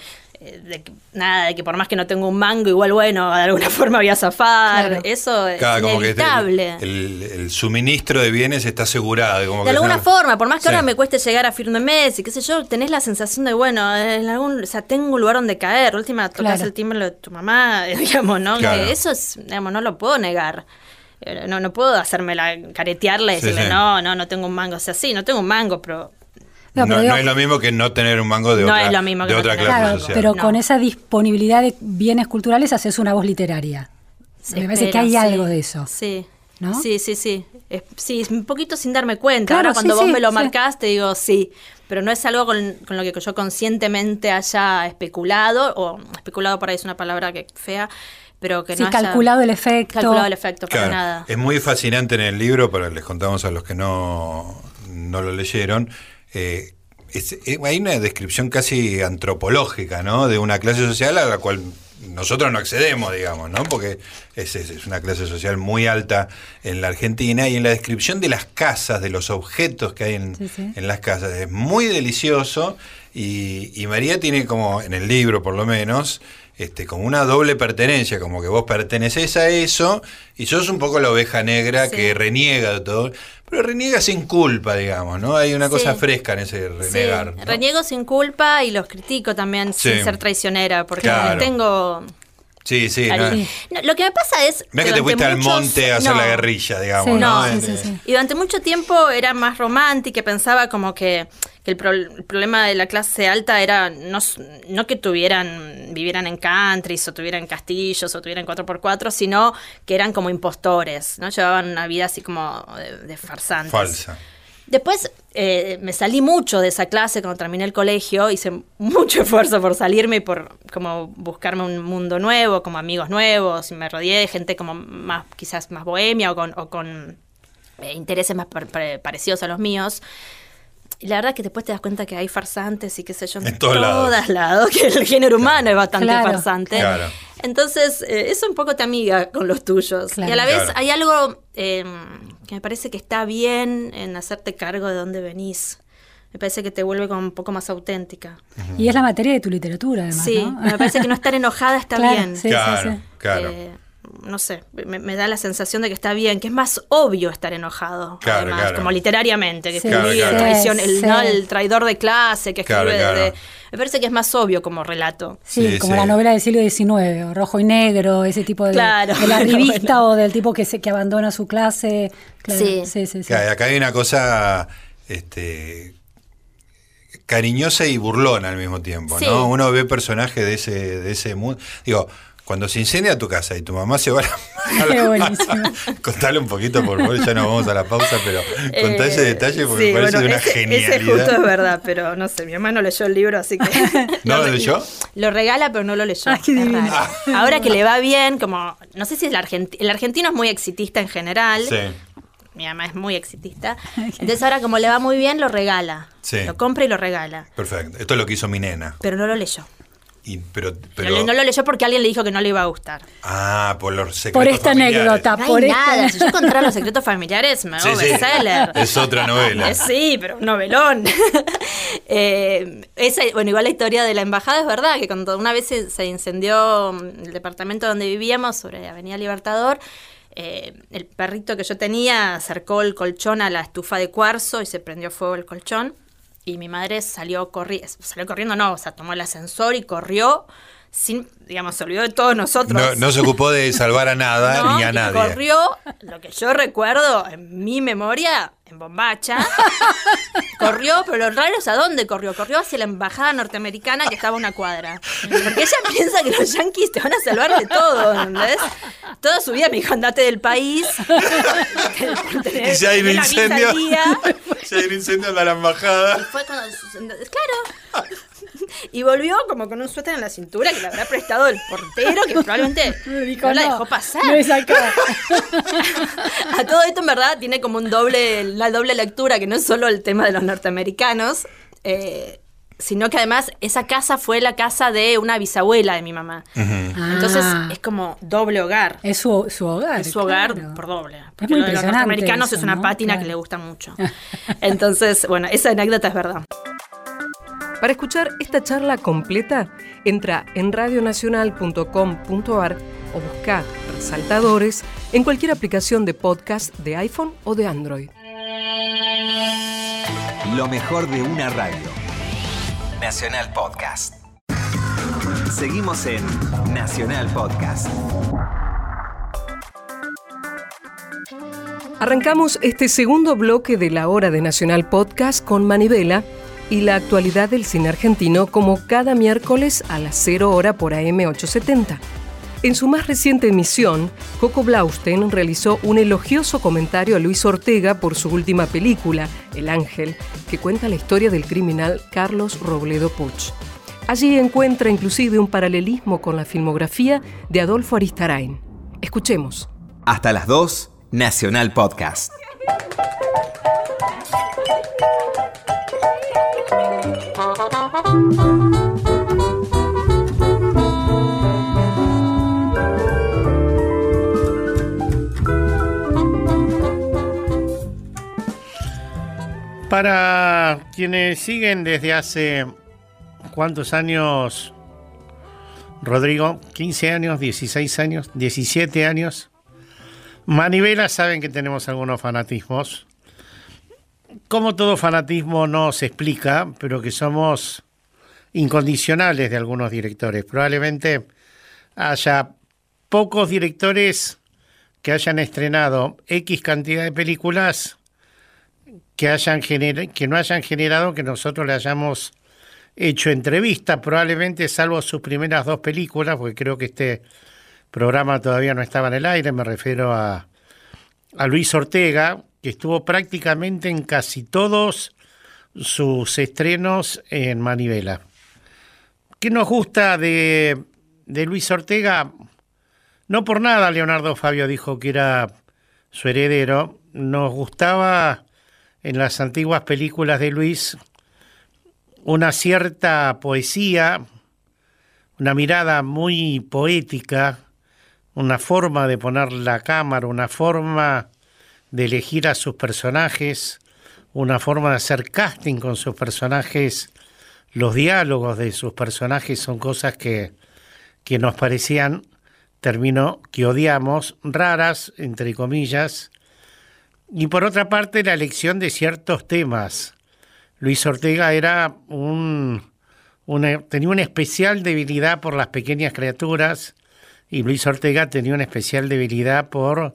[SPEAKER 5] de que- nada, de que por más que no tengo un mango, igual bueno, de alguna forma voy a zafar,
[SPEAKER 4] Claro.
[SPEAKER 5] eso es
[SPEAKER 3] Claro, como que este-
[SPEAKER 5] inevitable.
[SPEAKER 3] el, el suministro de bienes está asegurado. Como
[SPEAKER 5] De
[SPEAKER 3] que
[SPEAKER 5] alguna forma, por más que
[SPEAKER 3] Sí.
[SPEAKER 5] ahora me cueste llegar a fin de mes y qué sé yo, tenés la sensación de, bueno, en algún, o sea, tengo un lugar donde caer. Última, tocas
[SPEAKER 4] Claro.
[SPEAKER 5] el timbre de tu mamá, digamos, ¿no? Que eso es, digamos, no lo puedo negar. Eh, No, no puedo hacerme la caretearla y
[SPEAKER 3] Sí,
[SPEAKER 5] decirle,
[SPEAKER 3] sí.
[SPEAKER 5] no, no, no tengo un mango. O sea, sí, no tengo un mango, pero
[SPEAKER 4] No,
[SPEAKER 3] es lo mismo que no tener un mango de
[SPEAKER 5] No
[SPEAKER 3] otra,
[SPEAKER 5] es lo mismo que
[SPEAKER 3] de
[SPEAKER 5] no
[SPEAKER 3] otra clase
[SPEAKER 4] Claro,
[SPEAKER 3] social.
[SPEAKER 4] pero
[SPEAKER 5] No.
[SPEAKER 4] con esa disponibilidad de bienes culturales haces una voz literaria.
[SPEAKER 5] se
[SPEAKER 4] Me parece que hay
[SPEAKER 5] sí.
[SPEAKER 4] algo de eso.
[SPEAKER 5] Sí.
[SPEAKER 4] ¿No?
[SPEAKER 5] Sí, sí, sí. Es- sí, es un poquito sin darme cuenta.
[SPEAKER 4] Claro,
[SPEAKER 5] Ahora cuando
[SPEAKER 4] sí,
[SPEAKER 5] vos
[SPEAKER 4] sí,
[SPEAKER 5] me lo
[SPEAKER 4] sí.
[SPEAKER 5] marcás te digo sí, pero no es algo con, con lo que yo conscientemente haya especulado, o especulado por ahí es una palabra que fea, pero que
[SPEAKER 4] Sí,
[SPEAKER 5] no haya
[SPEAKER 4] calculado el efecto.
[SPEAKER 5] calculado el efecto para nada.
[SPEAKER 3] Es muy fascinante en el libro, pero les contamos a los que no, no lo leyeron. Eh, es- eh, hay una descripción casi antropológica, ¿no? De una clase social a la cual nosotros no accedemos, digamos, ¿no? Porque es, una clase social muy alta en la Argentina y en la descripción de las casas, de los objetos que hay en,
[SPEAKER 4] Sí, sí.
[SPEAKER 3] en las casas, es muy delicioso Y, y María tiene como, en el libro por lo menos, este, como una doble pertenencia, como que vos perteneces a eso y sos un poco la oveja negra
[SPEAKER 5] Sí.
[SPEAKER 3] que reniega de todo, pero reniega sin culpa, digamos, ¿no? Hay una cosa
[SPEAKER 5] Sí.
[SPEAKER 3] fresca en ese renegar.
[SPEAKER 5] Sí,
[SPEAKER 3] ¿no?
[SPEAKER 5] reniego sin culpa y los critico también sin ser traicionera, porque
[SPEAKER 3] Claro.
[SPEAKER 5] tengo...
[SPEAKER 3] Sí, sí. ¿no?
[SPEAKER 5] cariño. No, lo que me pasa es...
[SPEAKER 3] No es que te fuiste al monte a hacer
[SPEAKER 5] no.
[SPEAKER 3] la guerrilla, digamos,
[SPEAKER 4] Sí, sí, sí.
[SPEAKER 5] Y durante mucho tiempo era más romántica, pensaba como que, que el, pro- el problema de la clase alta era no, no que tuvieran, vivieran en countries o tuvieran castillos o tuvieran 4x4, sino que eran como impostores, ¿no? Llevaban una vida así como de, de farsantes.
[SPEAKER 3] Falsa.
[SPEAKER 5] Después eh, me salí mucho de esa clase cuando terminé el colegio, hice mucho esfuerzo por salirme y por como buscarme un mundo nuevo, como amigos nuevos, y me rodeé de gente como más, quizás más bohemia o con, o con eh, intereses más par- par- parecidos a los míos. Y la verdad que después te das cuenta que hay farsantes y qué sé yo,
[SPEAKER 3] En todos lados.
[SPEAKER 5] lados, que el género humano es bastante
[SPEAKER 4] Claro.
[SPEAKER 5] farsante.
[SPEAKER 3] Claro.
[SPEAKER 5] Entonces, eh, eso un poco te amiga con los tuyos.
[SPEAKER 4] Claro.
[SPEAKER 5] Y a la vez
[SPEAKER 3] Claro.
[SPEAKER 5] hay algo eh, que me parece que está bien en hacerte cargo de dónde venís. Me parece que te vuelve como un poco más auténtica.
[SPEAKER 4] Y es la materia de tu literatura, además.
[SPEAKER 5] sí,
[SPEAKER 4] ¿no?
[SPEAKER 5] me parece que no estar enojada está
[SPEAKER 4] Claro,
[SPEAKER 5] bien.
[SPEAKER 4] sí, sí,
[SPEAKER 3] claro,
[SPEAKER 4] sí.
[SPEAKER 3] claro.
[SPEAKER 5] Eh, no sé, me, me da la sensación de que está bien, que es más obvio estar enojado,
[SPEAKER 3] Claro,
[SPEAKER 5] además,
[SPEAKER 3] claro.
[SPEAKER 5] como literariamente, que
[SPEAKER 4] Sí,
[SPEAKER 5] escribí
[SPEAKER 3] Claro,
[SPEAKER 5] el,
[SPEAKER 3] claro.
[SPEAKER 5] traición- el,
[SPEAKER 4] Sí,
[SPEAKER 5] ¿no?
[SPEAKER 4] sí.
[SPEAKER 5] el traidor de clase, que
[SPEAKER 3] Claro,
[SPEAKER 5] escribe
[SPEAKER 3] claro.
[SPEAKER 5] de- Me parece que es más obvio como relato.
[SPEAKER 4] Sí,
[SPEAKER 3] Sí,
[SPEAKER 4] como
[SPEAKER 3] sí.
[SPEAKER 4] la novela del siglo XIX, o rojo y negro, ese tipo de,
[SPEAKER 5] Claro.
[SPEAKER 4] de la revista
[SPEAKER 5] Bueno.
[SPEAKER 4] o del tipo que se que abandona su clase. Claro,
[SPEAKER 5] Sí.
[SPEAKER 4] sí, sí.
[SPEAKER 3] acá hay una cosa este, cariñosa y burlona al mismo tiempo,
[SPEAKER 5] Sí.
[SPEAKER 3] ¿no? Uno ve personajes de ese, de ese mundo. Digo, cuando se incendia tu casa y tu mamá se va a la, a la
[SPEAKER 4] Qué buenísimo.
[SPEAKER 3] Contale un poquito, por favor, ya nos vamos a la pausa, pero contá
[SPEAKER 5] Eh,
[SPEAKER 3] ese detalle porque
[SPEAKER 5] sí,
[SPEAKER 3] me parece
[SPEAKER 5] bueno,
[SPEAKER 3] de una
[SPEAKER 5] ese,
[SPEAKER 3] genialidad.
[SPEAKER 5] Ese justo es verdad, pero no sé, mi mamá no leyó el libro, así que...
[SPEAKER 3] ¿No lo leyó?
[SPEAKER 5] Lo regala, pero no lo leyó.
[SPEAKER 4] Qué
[SPEAKER 5] raro. Ahora que le va bien, como... No sé si es el, argenti- el argentino es muy exitista en general.
[SPEAKER 3] Sí.
[SPEAKER 5] Mi mamá es muy exitista. Entonces ahora como le va muy bien, lo regala.
[SPEAKER 3] Sí.
[SPEAKER 5] Lo compra y lo regala.
[SPEAKER 3] Perfecto. Esto es lo que hizo mi nena.
[SPEAKER 5] Pero no lo leyó.
[SPEAKER 3] Y, pero,
[SPEAKER 5] No
[SPEAKER 3] pero,
[SPEAKER 5] le- No, lo leyó porque alguien le dijo que no le iba a gustar.
[SPEAKER 3] Ah, por los secretos
[SPEAKER 4] Por esta
[SPEAKER 3] familiares.
[SPEAKER 4] anécdota,
[SPEAKER 5] No
[SPEAKER 4] por
[SPEAKER 5] hay
[SPEAKER 4] esta.
[SPEAKER 5] nada. Si yo contara los secretos familiares, me hago
[SPEAKER 3] Sí, sí. Es otra novela.
[SPEAKER 5] Eh, Sí, pero un novelón. Eh, esa, bueno, igual la historia de la embajada es verdad, que cuando una vez se, se incendió mm, el departamento donde vivíamos, sobre Avenida Libertador, eh, el perrito que yo tenía acercó el colchón a la estufa de cuarzo y se prendió fuego el colchón. Y mi madre salió, corri salió corriendo, no, o sea, tomó el ascensor y corrió sin, digamos, se olvidó de todos nosotros.
[SPEAKER 3] No, no se ocupó de salvar a nada
[SPEAKER 5] No,
[SPEAKER 3] ni a nadie.
[SPEAKER 5] Corrió, lo que yo recuerdo en mi memoria, en bombacha. corrió, pero lo raro es a dónde corrió. Corrió hacia la embajada norteamericana que estaba a una cuadra. Porque ella piensa que los yanquis te van a salvar de todo, ¿entendés? Toda su vida me dijo, andate del país.
[SPEAKER 3] Y si hay un incendio. Si hay un incendio en la embajada.
[SPEAKER 5] Fue cuando. Claro. Y volvió como con un suéter en la cintura que le habrá prestado el portero, que probablemente
[SPEAKER 4] Dijo,
[SPEAKER 5] no la dejó pasar.
[SPEAKER 4] no es acá.
[SPEAKER 5] A todo esto en verdad tiene como un doble, la doble lectura, que no es solo el tema de los norteamericanos, eh, sino que además esa casa fue la casa de una bisabuela de mi mamá. Entonces
[SPEAKER 4] Ah.
[SPEAKER 5] es como doble hogar.
[SPEAKER 4] Es su, su hogar.
[SPEAKER 5] Es su hogar
[SPEAKER 4] claro.
[SPEAKER 5] por doble.
[SPEAKER 4] Es
[SPEAKER 5] Porque
[SPEAKER 4] muy
[SPEAKER 5] lo de los norteamericanos
[SPEAKER 4] eso,
[SPEAKER 5] es una
[SPEAKER 4] ¿no?
[SPEAKER 5] pátina
[SPEAKER 4] Claro.
[SPEAKER 5] que le gusta mucho. Entonces, bueno, esa anécdota es verdad.
[SPEAKER 1] Para escuchar esta charla completa, entra en radionacional.com.ar o busca Resaltadores en cualquier aplicación de podcast de iPhone o de Android.
[SPEAKER 2] Lo mejor de una radio. Nacional Podcast. Seguimos en Nacional Podcast.
[SPEAKER 1] Arrancamos este segundo bloque de la hora de Nacional Podcast con Manivela y la actualidad del cine argentino como cada miércoles a las 0 hora por AM 870. En su más reciente emisión, Coco Blaustein realizó un elogioso comentario a Luis Ortega por su última película, El Ángel, que cuenta la historia del criminal Carlos Robledo Puch. Allí encuentra inclusive un paralelismo con la filmografía de Adolfo Aristarain. Escuchemos.
[SPEAKER 2] Hasta las 2, Nacional Podcast.
[SPEAKER 7] Para quienes siguen desde hace ¿cuántos años, Rodrigo? ¿15 años, 16 años, 17 años? Manivela saben que tenemos algunos fanatismos. Como todo fanatismo no se explica, pero que somos incondicionales de algunos directores. Probablemente haya pocos directores que hayan estrenado X cantidad de películas que, hayan que no hayan generado que nosotros le hayamos hecho entrevista, probablemente salvo sus primeras dos películas, porque creo que este programa todavía no estaba en el aire, me refiero a, a Luis Ortega, que estuvo prácticamente en casi todos sus estrenos en Manivela. ¿Qué nos gusta de, de Luis Ortega? No por nada Leonardo Fabio dijo que era su heredero. Nos gustaba en las antiguas películas de Luis una cierta poesía, una mirada muy poética, una forma de poner la cámara, una forma de elegir a sus personajes, una forma de hacer casting con sus personajes. Los diálogos de sus personajes son cosas que, que nos parecían, término que odiamos, raras, entre comillas. Y por otra parte, la elección de ciertos temas. Luis Ortega era un, tenía una especial debilidad por las pequeñas criaturas y Luis Ortega tenía una especial debilidad por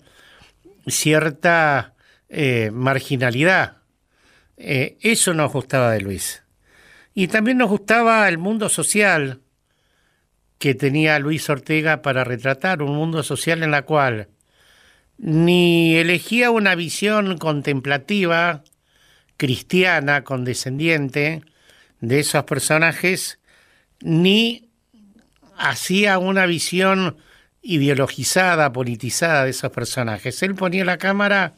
[SPEAKER 7] cierta eh, marginalidad. Eh, eso nos gustaba de Luis. Y también nos gustaba el mundo social que tenía Luis Ortega para retratar, un mundo social en la cual ni elegía una visión contemplativa, cristiana, condescendiente de esos personajes, ni hacía una visión ideologizada, politizada de esos personajes. Él ponía la cámara,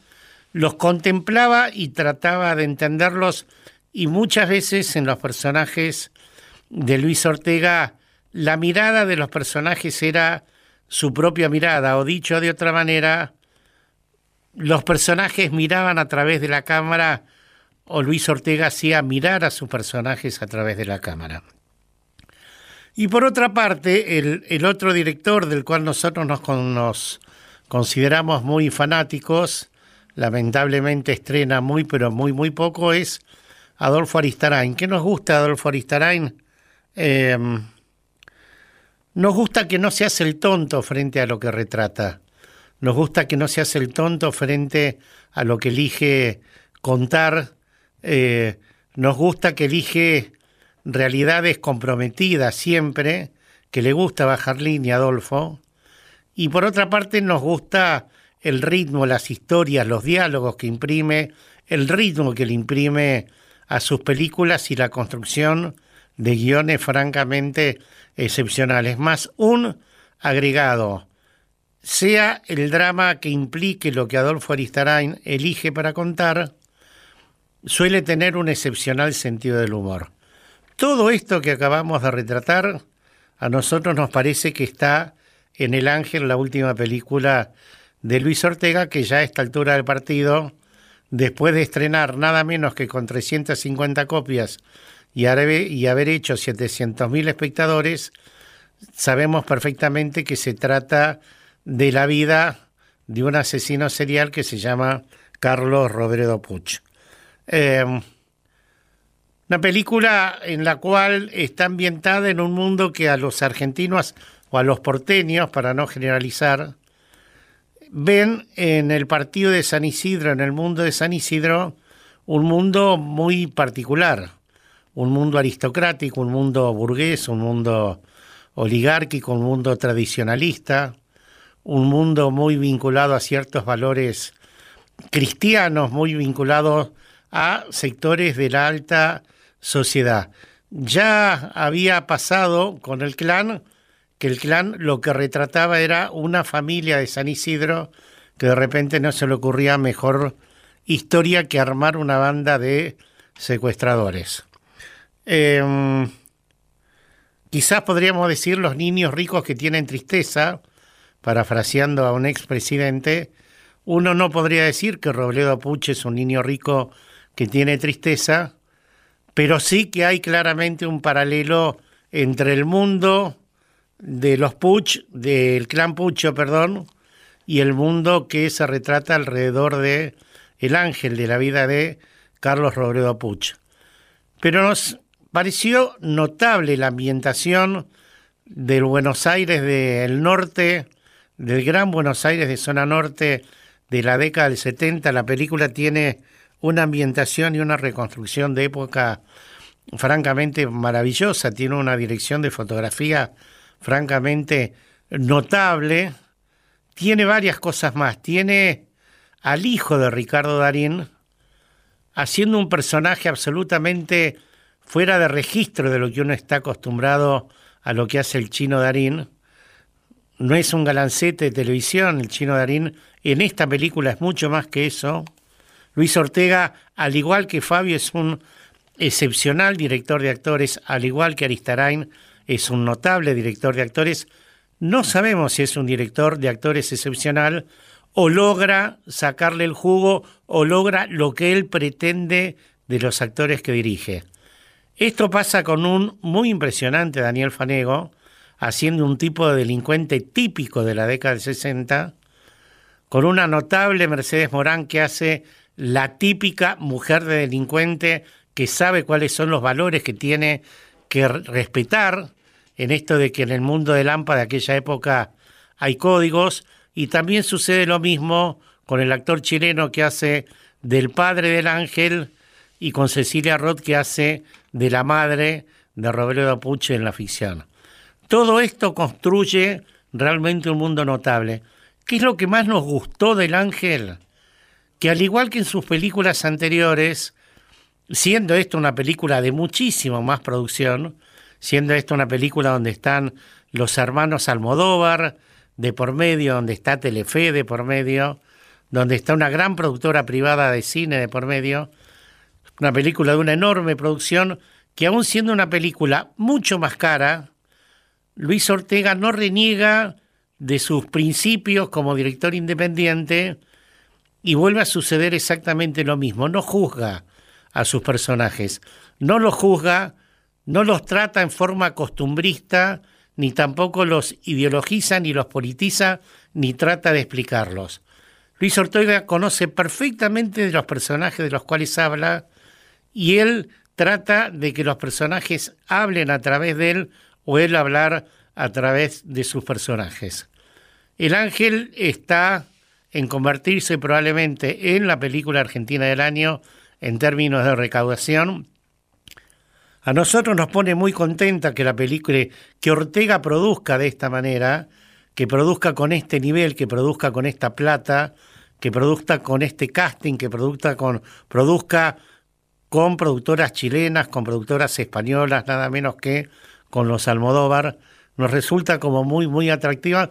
[SPEAKER 7] los contemplaba y trataba de entenderlos y muchas veces en los personajes de Luis Ortega la mirada de los personajes era su propia mirada, o dicho de otra manera, los personajes miraban a través de la cámara o Luis Ortega hacía mirar a sus personajes a través de la cámara. Y por otra parte, el, el otro director del cual nosotros nos, nos consideramos muy fanáticos, lamentablemente estrena muy, pero muy, muy poco, es Adolfo Aristarain. ¿Qué nos gusta Adolfo Aristarain? Eh, nos gusta que no se hace el tonto frente a lo que retrata. Nos gusta que no se hace el tonto frente a lo que elige contar. Eh, nos gusta que elige realidades comprometidas siempre, que le gusta bajar línea, Adolfo. Y por otra parte nos gusta el ritmo, las historias, los diálogos que imprime, el ritmo que le imprime a sus películas y la construcción de guiones francamente excepcionales. Más un agregado, sea el drama que implique lo que Adolfo Aristarain elige para contar, suele tener un excepcional sentido del humor. Todo esto que acabamos de retratar, a nosotros nos parece que está en El Ángel, la última película de Luis Ortega, que ya a esta altura del partido, después de estrenar nada menos que con 350 copias y haber, hecho 700.000 espectadores, sabemos perfectamente que se trata de la vida de un asesino serial que se llama Carlos Robredo Puch. Eh, una película en la cual está ambientada en un mundo que a los argentinos o a los porteños, para no generalizar, ven en el partido de San Isidro, en el mundo de San Isidro, un mundo muy particular, un mundo aristocrático, un mundo burgués, un mundo oligárquico, un mundo tradicionalista, un mundo muy vinculado a ciertos valores cristianos, muy vinculados a sectores de la alta sociedad. Ya había pasado con el clan que el clan lo que retrataba era una familia de San Isidro que de repente no se le ocurría mejor historia que armar una banda de secuestradores. Eh, quizás podríamos decir los niños ricos que tienen tristeza, parafraseando a un expresidente, uno no podría decir que Robledo Puch es un niño rico que tiene tristeza, pero sí que hay claramente un paralelo entre el mundo de los Puch, del clan Pucho, perdón, y el mundo que se retrata alrededor de el ángel de la vida de Carlos Robledo Puch. Pero nos pareció notable la ambientación del Buenos Aires del norte, del Gran Buenos Aires de zona norte de la década del 70. La película tiene una ambientación y una reconstrucción de época francamente maravillosa, tiene una dirección de fotografía francamente notable, tiene varias cosas más, tiene al hijo de Ricardo Darín haciendo un personaje absolutamente fuera de registro de lo que uno está acostumbrado a lo que hace el chino Darín. No es un galancete de televisión, el chino Darín en esta película es mucho más que eso. Luis Ortega, al igual que Fabio, es un excepcional director de actores, al igual que Aristarain, es un notable director de actores. No sabemos si es un director de actores excepcional o logra sacarle el jugo o logra lo que él pretende de los actores que dirige. Esto pasa con un muy impresionante Daniel Fanego, haciendo un tipo de delincuente típico de la década del 60, con una notable Mercedes Morán que hace la típica mujer de delincuente que sabe cuáles son los valores que tiene que respetar en esto de que en el mundo de Lampa de aquella época hay códigos y también sucede lo mismo con el actor chileno que hace del padre del ángel y con Cecilia Roth que hace de la madre de Robledo Puche en la ficción. Todo esto construye realmente un mundo notable. ¿Qué es lo que más nos gustó del ángel? Que al igual que en sus películas anteriores, siendo esto una película de muchísimo más producción, siendo esto una película donde están los hermanos Almodóvar de por medio, donde está Telefe de por medio, donde está una gran productora privada de cine de por medio, una película de una enorme producción que aún siendo una película mucho más cara, Luis Ortega no reniega de sus principios como director independiente y vuelve a suceder exactamente lo mismo, no juzga a sus personajes, no los juzga, no los trata en forma costumbrista, ni tampoco los ideologiza, ni los politiza, ni trata de explicarlos. Luis Ortega conoce perfectamente de los personajes de los cuales habla y él trata de que los personajes hablen a través de él o él hablar a través de sus personajes. El ángel está en convertirse probablemente en la película argentina del año en términos de recaudación. A nosotros nos pone muy contenta que la película, que Ortega produzca de esta manera, que produzca con este nivel, que produzca con esta plata, que produzca con este casting, que produzca con, produzca con productoras chilenas, con productoras españolas, nada menos que con los Almodóvar, nos resulta como muy, muy atractiva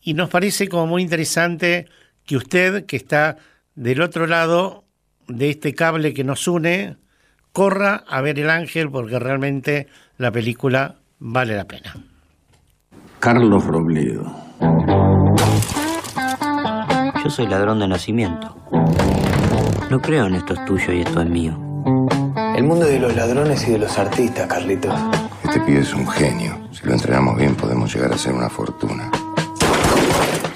[SPEAKER 7] y nos parece como muy interesante que usted, que está del otro lado de este cable que nos une, corra a ver El Ángel porque realmente la película vale la pena.
[SPEAKER 8] Carlos Robledo.
[SPEAKER 9] Yo soy ladrón de nacimiento. No creo en esto es tuyo y esto es mío.
[SPEAKER 10] El mundo de los ladrones y de los artistas, Carlitos.
[SPEAKER 8] Este pibe es un genio. Si lo entrenamos bien podemos llegar a ser una fortuna.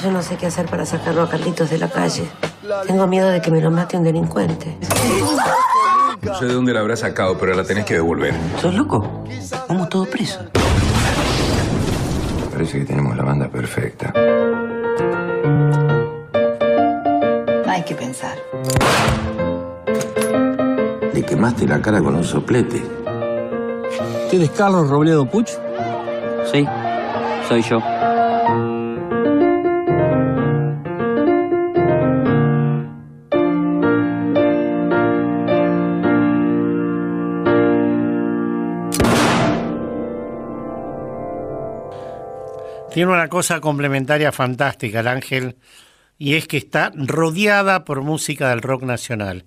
[SPEAKER 11] Yo no sé qué hacer para sacarlo a Carlitos de la calle. Tengo miedo de que me lo mate un delincuente.
[SPEAKER 12] No sé de dónde la habrás sacado, pero la tenés que devolver.
[SPEAKER 9] ¿Sos loco? Vamos todos presos.
[SPEAKER 8] Parece que tenemos la banda perfecta.
[SPEAKER 11] Hay que pensar.
[SPEAKER 8] Le quemaste la cara con un soplete.
[SPEAKER 13] ¿Usted es Carlos Robledo Puch?
[SPEAKER 9] Sí, soy yo.
[SPEAKER 7] Tiene una cosa complementaria fantástica, el ángel, y es que está rodeada por música del rock nacional.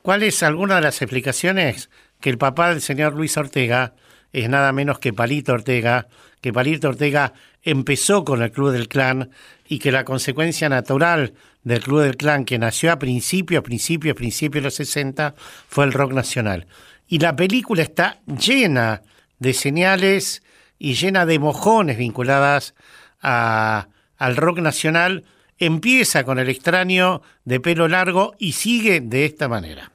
[SPEAKER 7] ¿Cuál es alguna de las explicaciones? Que el papá del señor Luis Ortega es nada menos que Palito Ortega, que Palito Ortega empezó con el Club del Clan y que la consecuencia natural del Club del Clan, que nació a principios, principios, principios de los 60, fue el rock nacional. Y la película está llena de señales y llena de mojones vinculadas a- al rock nacional. Empieza con el extraño de pelo largo y sigue de esta manera.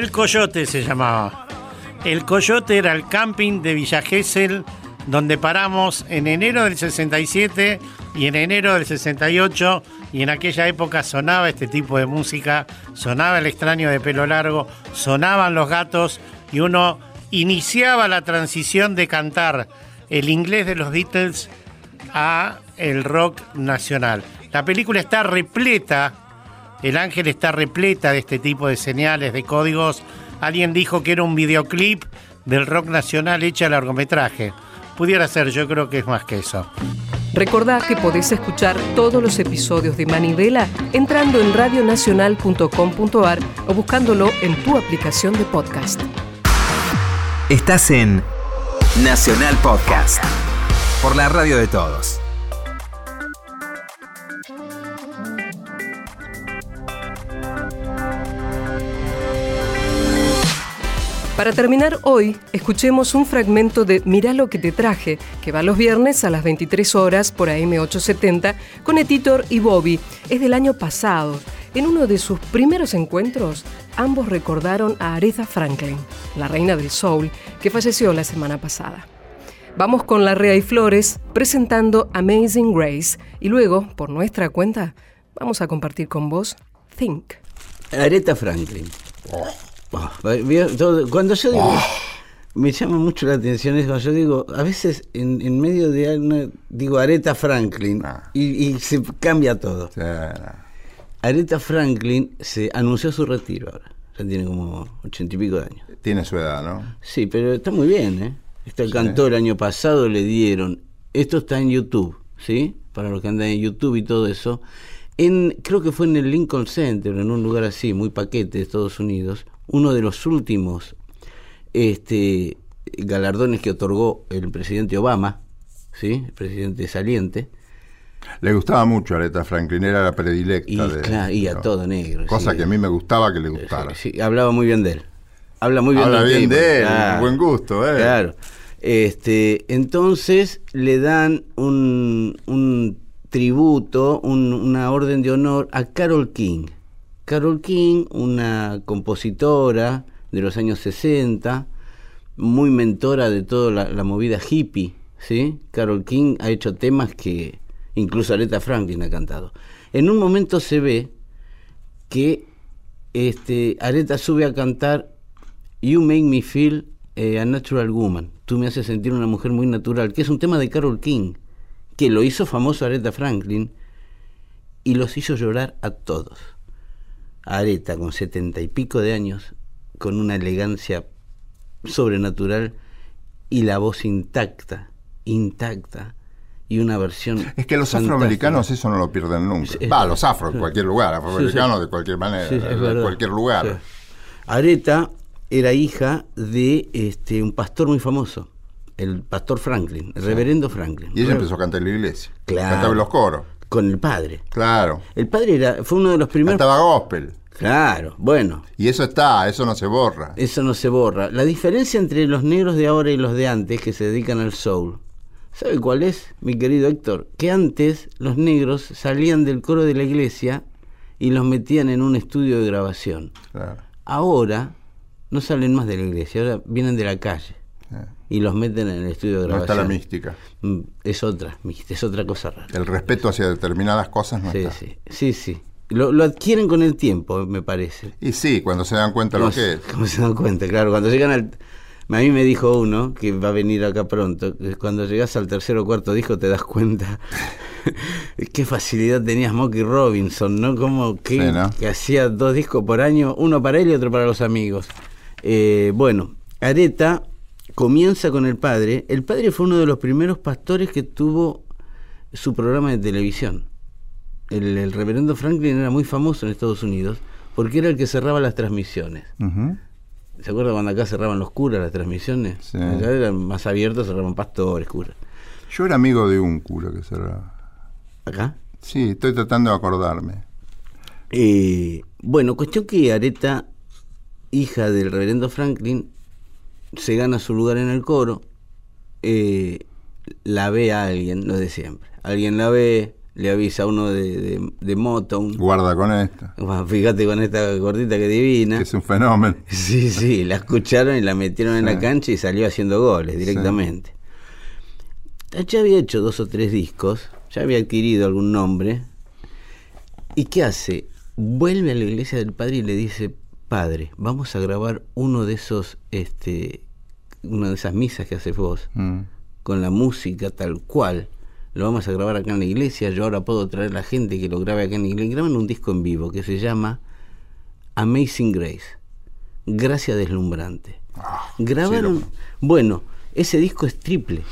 [SPEAKER 14] El
[SPEAKER 7] Coyote se llamaba. El Coyote era el camping de Villa Gesell, donde paramos en enero del 67 y en enero del 68, y en aquella época sonaba este tipo de música, sonaba el extraño de pelo largo, sonaban los gatos, y uno iniciaba la transición de cantar el inglés de los Beatles a el rock nacional. La película está repleta el ángel está repleta de este tipo de señales, de códigos. Alguien dijo que era un videoclip del rock nacional hecha al largometraje. Pudiera ser, yo creo que es más que eso.
[SPEAKER 1] Recordá que podés escuchar todos los episodios de Manivela entrando en radionacional.com.ar o buscándolo en tu aplicación de podcast.
[SPEAKER 2] Estás en Nacional Podcast. Por la radio de todos.
[SPEAKER 1] Para terminar hoy, escuchemos un fragmento de Mirá lo que te traje, que va los viernes a las 23 horas por AM870 con Etitor y Bobby. Es del año pasado. En uno de sus primeros encuentros, ambos recordaron a Aretha Franklin, la reina del soul, que falleció la semana pasada. Vamos con la Rea y Flores presentando Amazing Grace y luego, por nuestra cuenta, vamos a compartir con vos Think.
[SPEAKER 15] Aretha Franklin. Todo- Cuando yo digo, me llama mucho la atención eso, cuando yo digo, a veces en, en medio de una, digo Aretha Franklin y, y se cambia todo. Aretha Franklin se anunció su retiro ahora, ya tiene como ochenta y pico de años.
[SPEAKER 16] Tiene su edad, ¿no?
[SPEAKER 15] Sí, pero está muy bien, ¿eh? Este cantó el año pasado, le dieron. Esto está en YouTube, ¿sí? Para los que andan en YouTube y todo eso. En, creo que fue en el Lincoln Center, en un lugar así, muy paquete de Estados Unidos, uno de los últimos este, galardones que otorgó el presidente Obama, ¿sí? El presidente saliente.
[SPEAKER 16] Le gustaba mucho a Aretha Franklin, era la predilecta.
[SPEAKER 15] Y,
[SPEAKER 16] de,
[SPEAKER 15] claro, y a todo negro.
[SPEAKER 16] Cosa
[SPEAKER 15] sí.
[SPEAKER 16] que a mí me gustaba que le gustara.
[SPEAKER 15] Sí, hablaba muy bien de él. Habla muy bien
[SPEAKER 16] Habla
[SPEAKER 15] del
[SPEAKER 16] bien
[SPEAKER 15] tipo,
[SPEAKER 16] de él,
[SPEAKER 15] claro.
[SPEAKER 16] buen gusto, ¿eh?
[SPEAKER 15] Claro. Este, entonces le dan un, un tributo, un- una orden de honor a Carol King. Carol King, una compositora de los años 60, muy mentora de toda la, movida hippie, ¿sí? Carol King ha hecho temas que incluso Aretha Franklin ha cantado. En un momento se ve que este, Aretha sube a cantar You Make Me Feel a Natural Woman. Tú me haces sentir una mujer muy natural, que es un tema de Carol King, que lo hizo famoso Aretha Franklin y los hizo llorar a todos. Aretha, con setenta y pico de años, con una elegancia sobrenatural y la voz intacta, intacta, y una versión.
[SPEAKER 16] Es que los
[SPEAKER 15] fantástica.
[SPEAKER 16] afroamericanos eso no lo pierden nunca.
[SPEAKER 15] Es-
[SPEAKER 16] Va, los afro en
[SPEAKER 15] sí.
[SPEAKER 16] cualquier lugar, afroamericanos
[SPEAKER 15] Sí, sí.
[SPEAKER 16] de cualquier manera, de cualquier lugar.
[SPEAKER 15] Sí. Aretha era hija de este, un pastor muy famoso, el pastor Franklin, el reverendo Franklin.
[SPEAKER 16] Y ella empezó a cantar en la iglesia.
[SPEAKER 15] Claro.
[SPEAKER 16] Cantaba en los coros.
[SPEAKER 15] Con el padre.
[SPEAKER 16] Claro.
[SPEAKER 15] El padre era, fue uno de los primeros.
[SPEAKER 16] Cantaba gospel.
[SPEAKER 15] Claro, bueno.
[SPEAKER 16] Y eso está, eso no se borra.
[SPEAKER 15] Eso no se borra. La diferencia entre los negros de ahora y los de antes que se dedican al soul, ¿sabe cuál es, mi querido Héctor? Que antes los negros salían del coro de la iglesia y los metían en un estudio de grabación.
[SPEAKER 16] Claro.
[SPEAKER 15] Ahora no salen más de la iglesia, ahora vienen de la calle y los meten en el estudio de
[SPEAKER 16] No está
[SPEAKER 15] grabación.
[SPEAKER 16] la mística.
[SPEAKER 15] Mm, Es otra, es otra cosa rara.
[SPEAKER 16] El respeto hacia determinadas cosas no
[SPEAKER 15] Sí,
[SPEAKER 16] está.
[SPEAKER 15] sí, sí, sí. Lo, lo adquieren con el tiempo, me parece.
[SPEAKER 16] Y sí, cuando se dan cuenta lo
[SPEAKER 15] ¿Cómo
[SPEAKER 16] que es.
[SPEAKER 15] cómo se dan cuenta? Claro, cuando llegan al... A mí me dijo uno, que va a venir acá pronto, que cuando llegas al tercer o cuarto disco te das cuenta qué facilidad tenía Smokey Robinson, ¿no? Como que,
[SPEAKER 16] Sí, ¿no?
[SPEAKER 15] que hacía dos discos por año, uno para él y otro para los amigos. Eh, bueno, Areta comienza con el padre. El padre fue uno de los primeros pastores que tuvo su programa de televisión. El, el reverendo Franklin era muy famoso en Estados Unidos porque era el que cerraba las transmisiones. ¿Se acuerda cuando acá cerraban los curas las transmisiones?
[SPEAKER 16] Sí.
[SPEAKER 15] Allá eran más abiertos, cerraban pastores, curas.
[SPEAKER 16] Yo era amigo de un cura que cerraba.
[SPEAKER 15] ¿Acá?
[SPEAKER 16] Sí, estoy tratando de acordarme.
[SPEAKER 15] Eh, bueno, cuestión que Areta, hija del reverendo Franklin, se gana su lugar en el coro, eh, la ve a alguien, lo de siempre. Alguien la ve, le avisa a uno de, de, de Motown.
[SPEAKER 16] Guarda con esta.
[SPEAKER 15] Bueno, fíjate con esta gordita que divina.
[SPEAKER 16] Que es un fenómeno.
[SPEAKER 15] Sí, sí, la escucharon y la metieron en
[SPEAKER 16] Sí.
[SPEAKER 15] la cancha y salió haciendo goles directamente. Ya había hecho dos o tres discos, ya había adquirido algún nombre. ¿Y qué hace? Vuelve a la iglesia del padre y le dice, padre, vamos a grabar uno de esos, este, una de esas misas que haces vos,
[SPEAKER 16] Mm.
[SPEAKER 15] con la música tal cual. Lo vamos a grabar acá en la iglesia, yo ahora puedo traer a la gente que lo grabe acá en la iglesia. Graban un disco en vivo que se llama Amazing Grace, Gracia Deslumbrante. Grabaron, bueno, ese disco es triple.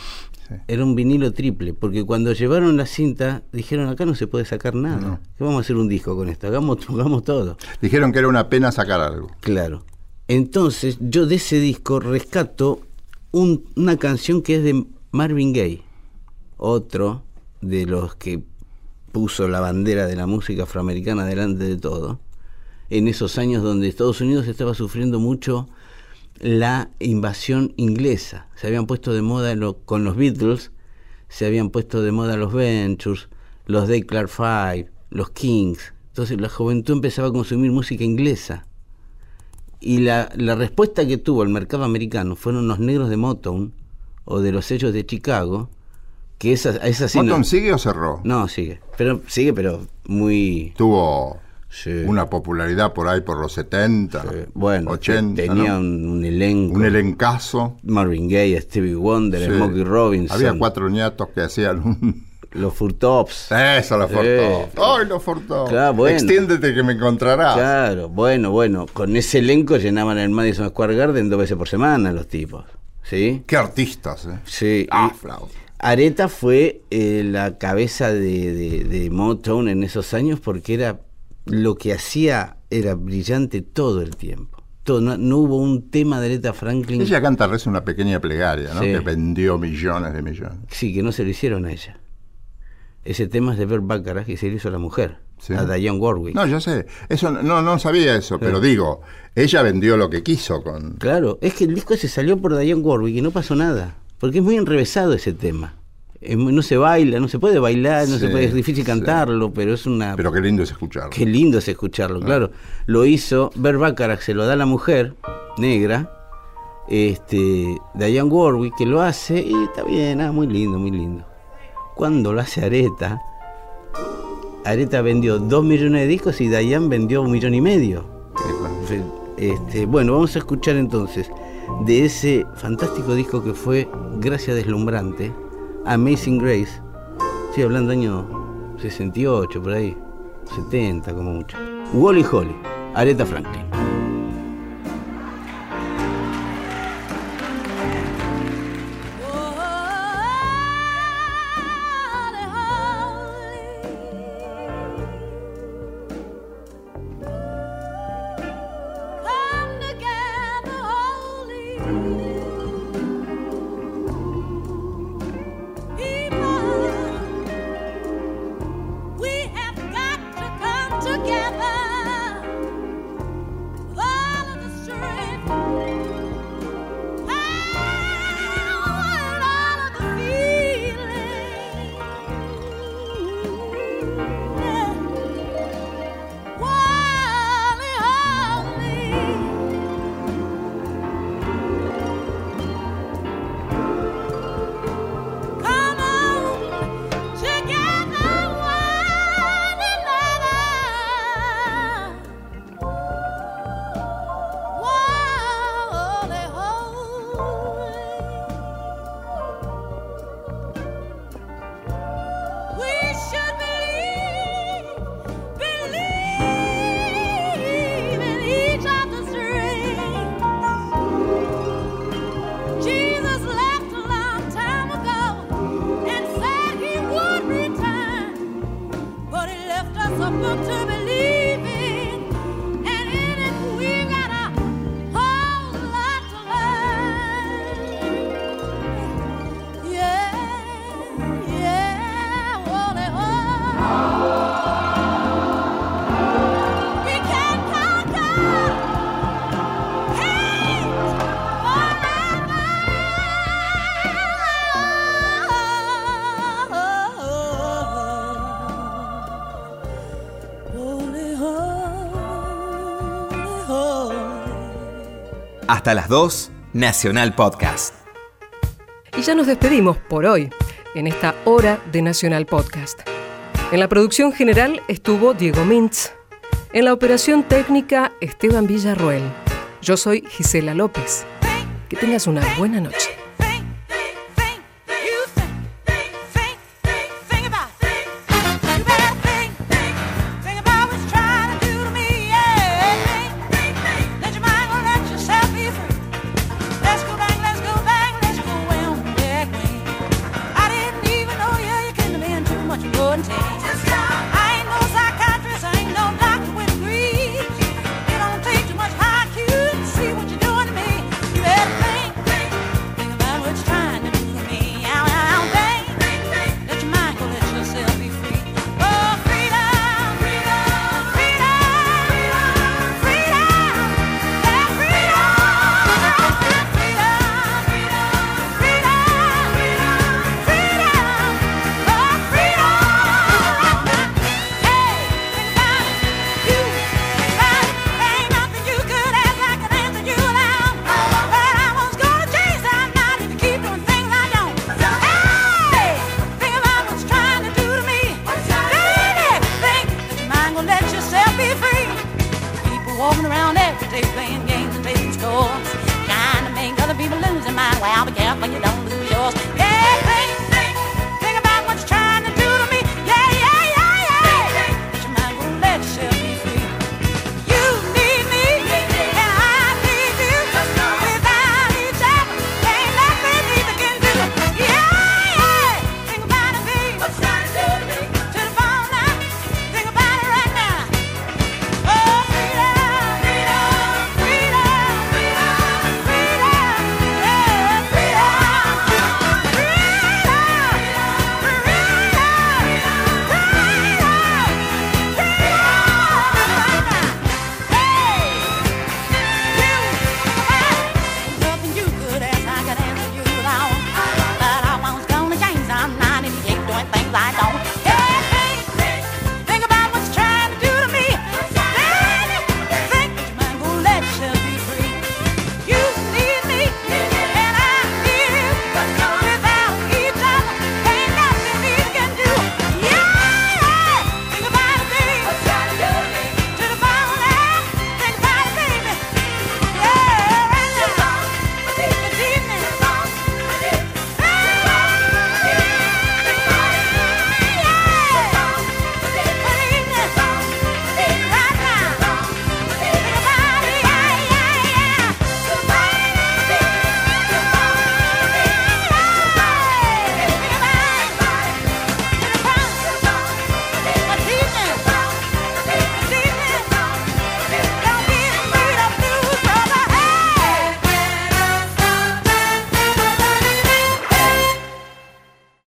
[SPEAKER 15] Era un vinilo triple, porque cuando llevaron la cinta dijeron acá no se puede sacar nada. ¿Qué vamos a hacer un disco con esto? Hagamos, hagamos todo.
[SPEAKER 16] Dijeron que era una pena sacar algo.
[SPEAKER 15] Claro. Entonces, yo de ese disco rescato un- una canción que es de Marvin Gaye, otro de los que puso la bandera de la música afroamericana delante de todo, en esos años donde Estados Unidos estaba sufriendo mucho la invasión inglesa. Se habían puesto de moda lo- con los Beatles, se habían puesto de moda los Ventures, los Day Clark Five, los Kings. Entonces la juventud empezaba a consumir música inglesa. Y la, la respuesta que tuvo el mercado americano fueron los negros de Motown o de los sellos de Chicago, que esa, esa sí no-
[SPEAKER 16] ¿Motown sigue o cerró?
[SPEAKER 15] No, sigue. Pero sigue, pero muy.
[SPEAKER 16] Tuvo una popularidad por ahí por los 70,
[SPEAKER 15] Bueno,
[SPEAKER 16] 80.
[SPEAKER 15] tenía
[SPEAKER 16] ¿no?
[SPEAKER 15] un, un elenco.
[SPEAKER 16] Un elencazo.
[SPEAKER 15] Marvin Gaye, Stevie Wonder,
[SPEAKER 16] Sí.
[SPEAKER 15] Smokey Robinson.
[SPEAKER 16] Había cuatro nietos que hacían un.
[SPEAKER 15] Los Furtops.
[SPEAKER 16] Eso, los
[SPEAKER 15] Eh,
[SPEAKER 16] Fortops. ¡Ay, los Fortops!
[SPEAKER 15] Claro, bueno.
[SPEAKER 16] Extiéndete que me encontrarás.
[SPEAKER 15] Claro, bueno, bueno. Con ese elenco llenaban el Madison Square Garden dos veces por semana los tipos. ¿Sí?
[SPEAKER 16] Qué artistas, ¿eh?
[SPEAKER 15] Sí.
[SPEAKER 16] Ah.
[SPEAKER 15] Areta fue eh, la cabeza de, de- de Motown en esos años porque era lo que hacía era brillante todo el tiempo. Todo, no, no hubo un tema de Aretha Franklin.
[SPEAKER 16] Ella canta reza una pequeña plegaria, ¿no?
[SPEAKER 15] Sí.
[SPEAKER 16] Que vendió millones de millones.
[SPEAKER 15] Sí, que no se lo hicieron a ella. Ese tema es de Bert Bacharach y se lo hizo a la mujer,
[SPEAKER 16] Sí.
[SPEAKER 15] a Diane Warwick.
[SPEAKER 16] No, yo sé. Eso no, no sabía eso, pero digo, ella vendió lo que quiso con.
[SPEAKER 15] Claro, es que el disco se salió por Diane Warwick y no pasó nada. Porque es muy enrevesado ese tema. Muy- no se baila, no se puede bailar, no
[SPEAKER 16] Sí,
[SPEAKER 15] se puede, es difícil
[SPEAKER 16] sí.
[SPEAKER 15] cantarlo, pero es una.
[SPEAKER 16] Pero qué lindo es escucharlo.
[SPEAKER 15] Qué lindo es escucharlo, claro. Lo hizo, Bert Bacharach se lo da a la mujer negra, este, Diane Warwick que lo hace y está bien, ah, muy lindo, muy lindo. Cuando lo hace Areta, Areta vendió dos millones de discos y Diane vendió un millón y medio. Este, bueno, vamos a escuchar entonces
[SPEAKER 17] de ese fantástico disco que fue Gracia Deslumbrante, Amazing Grace. Estoy hablando año 68, por ahí, 70 como mucho. Wally Holly, Aretha Franklin.
[SPEAKER 2] Hasta las 2, Nacional Podcast.
[SPEAKER 1] Y ya nos despedimos por hoy, en esta hora de Nacional Podcast. En la producción general estuvo Diego Mintz. En la operación técnica, Esteban Villarruel. Yo soy Gisela López. Que tengas una buena noche.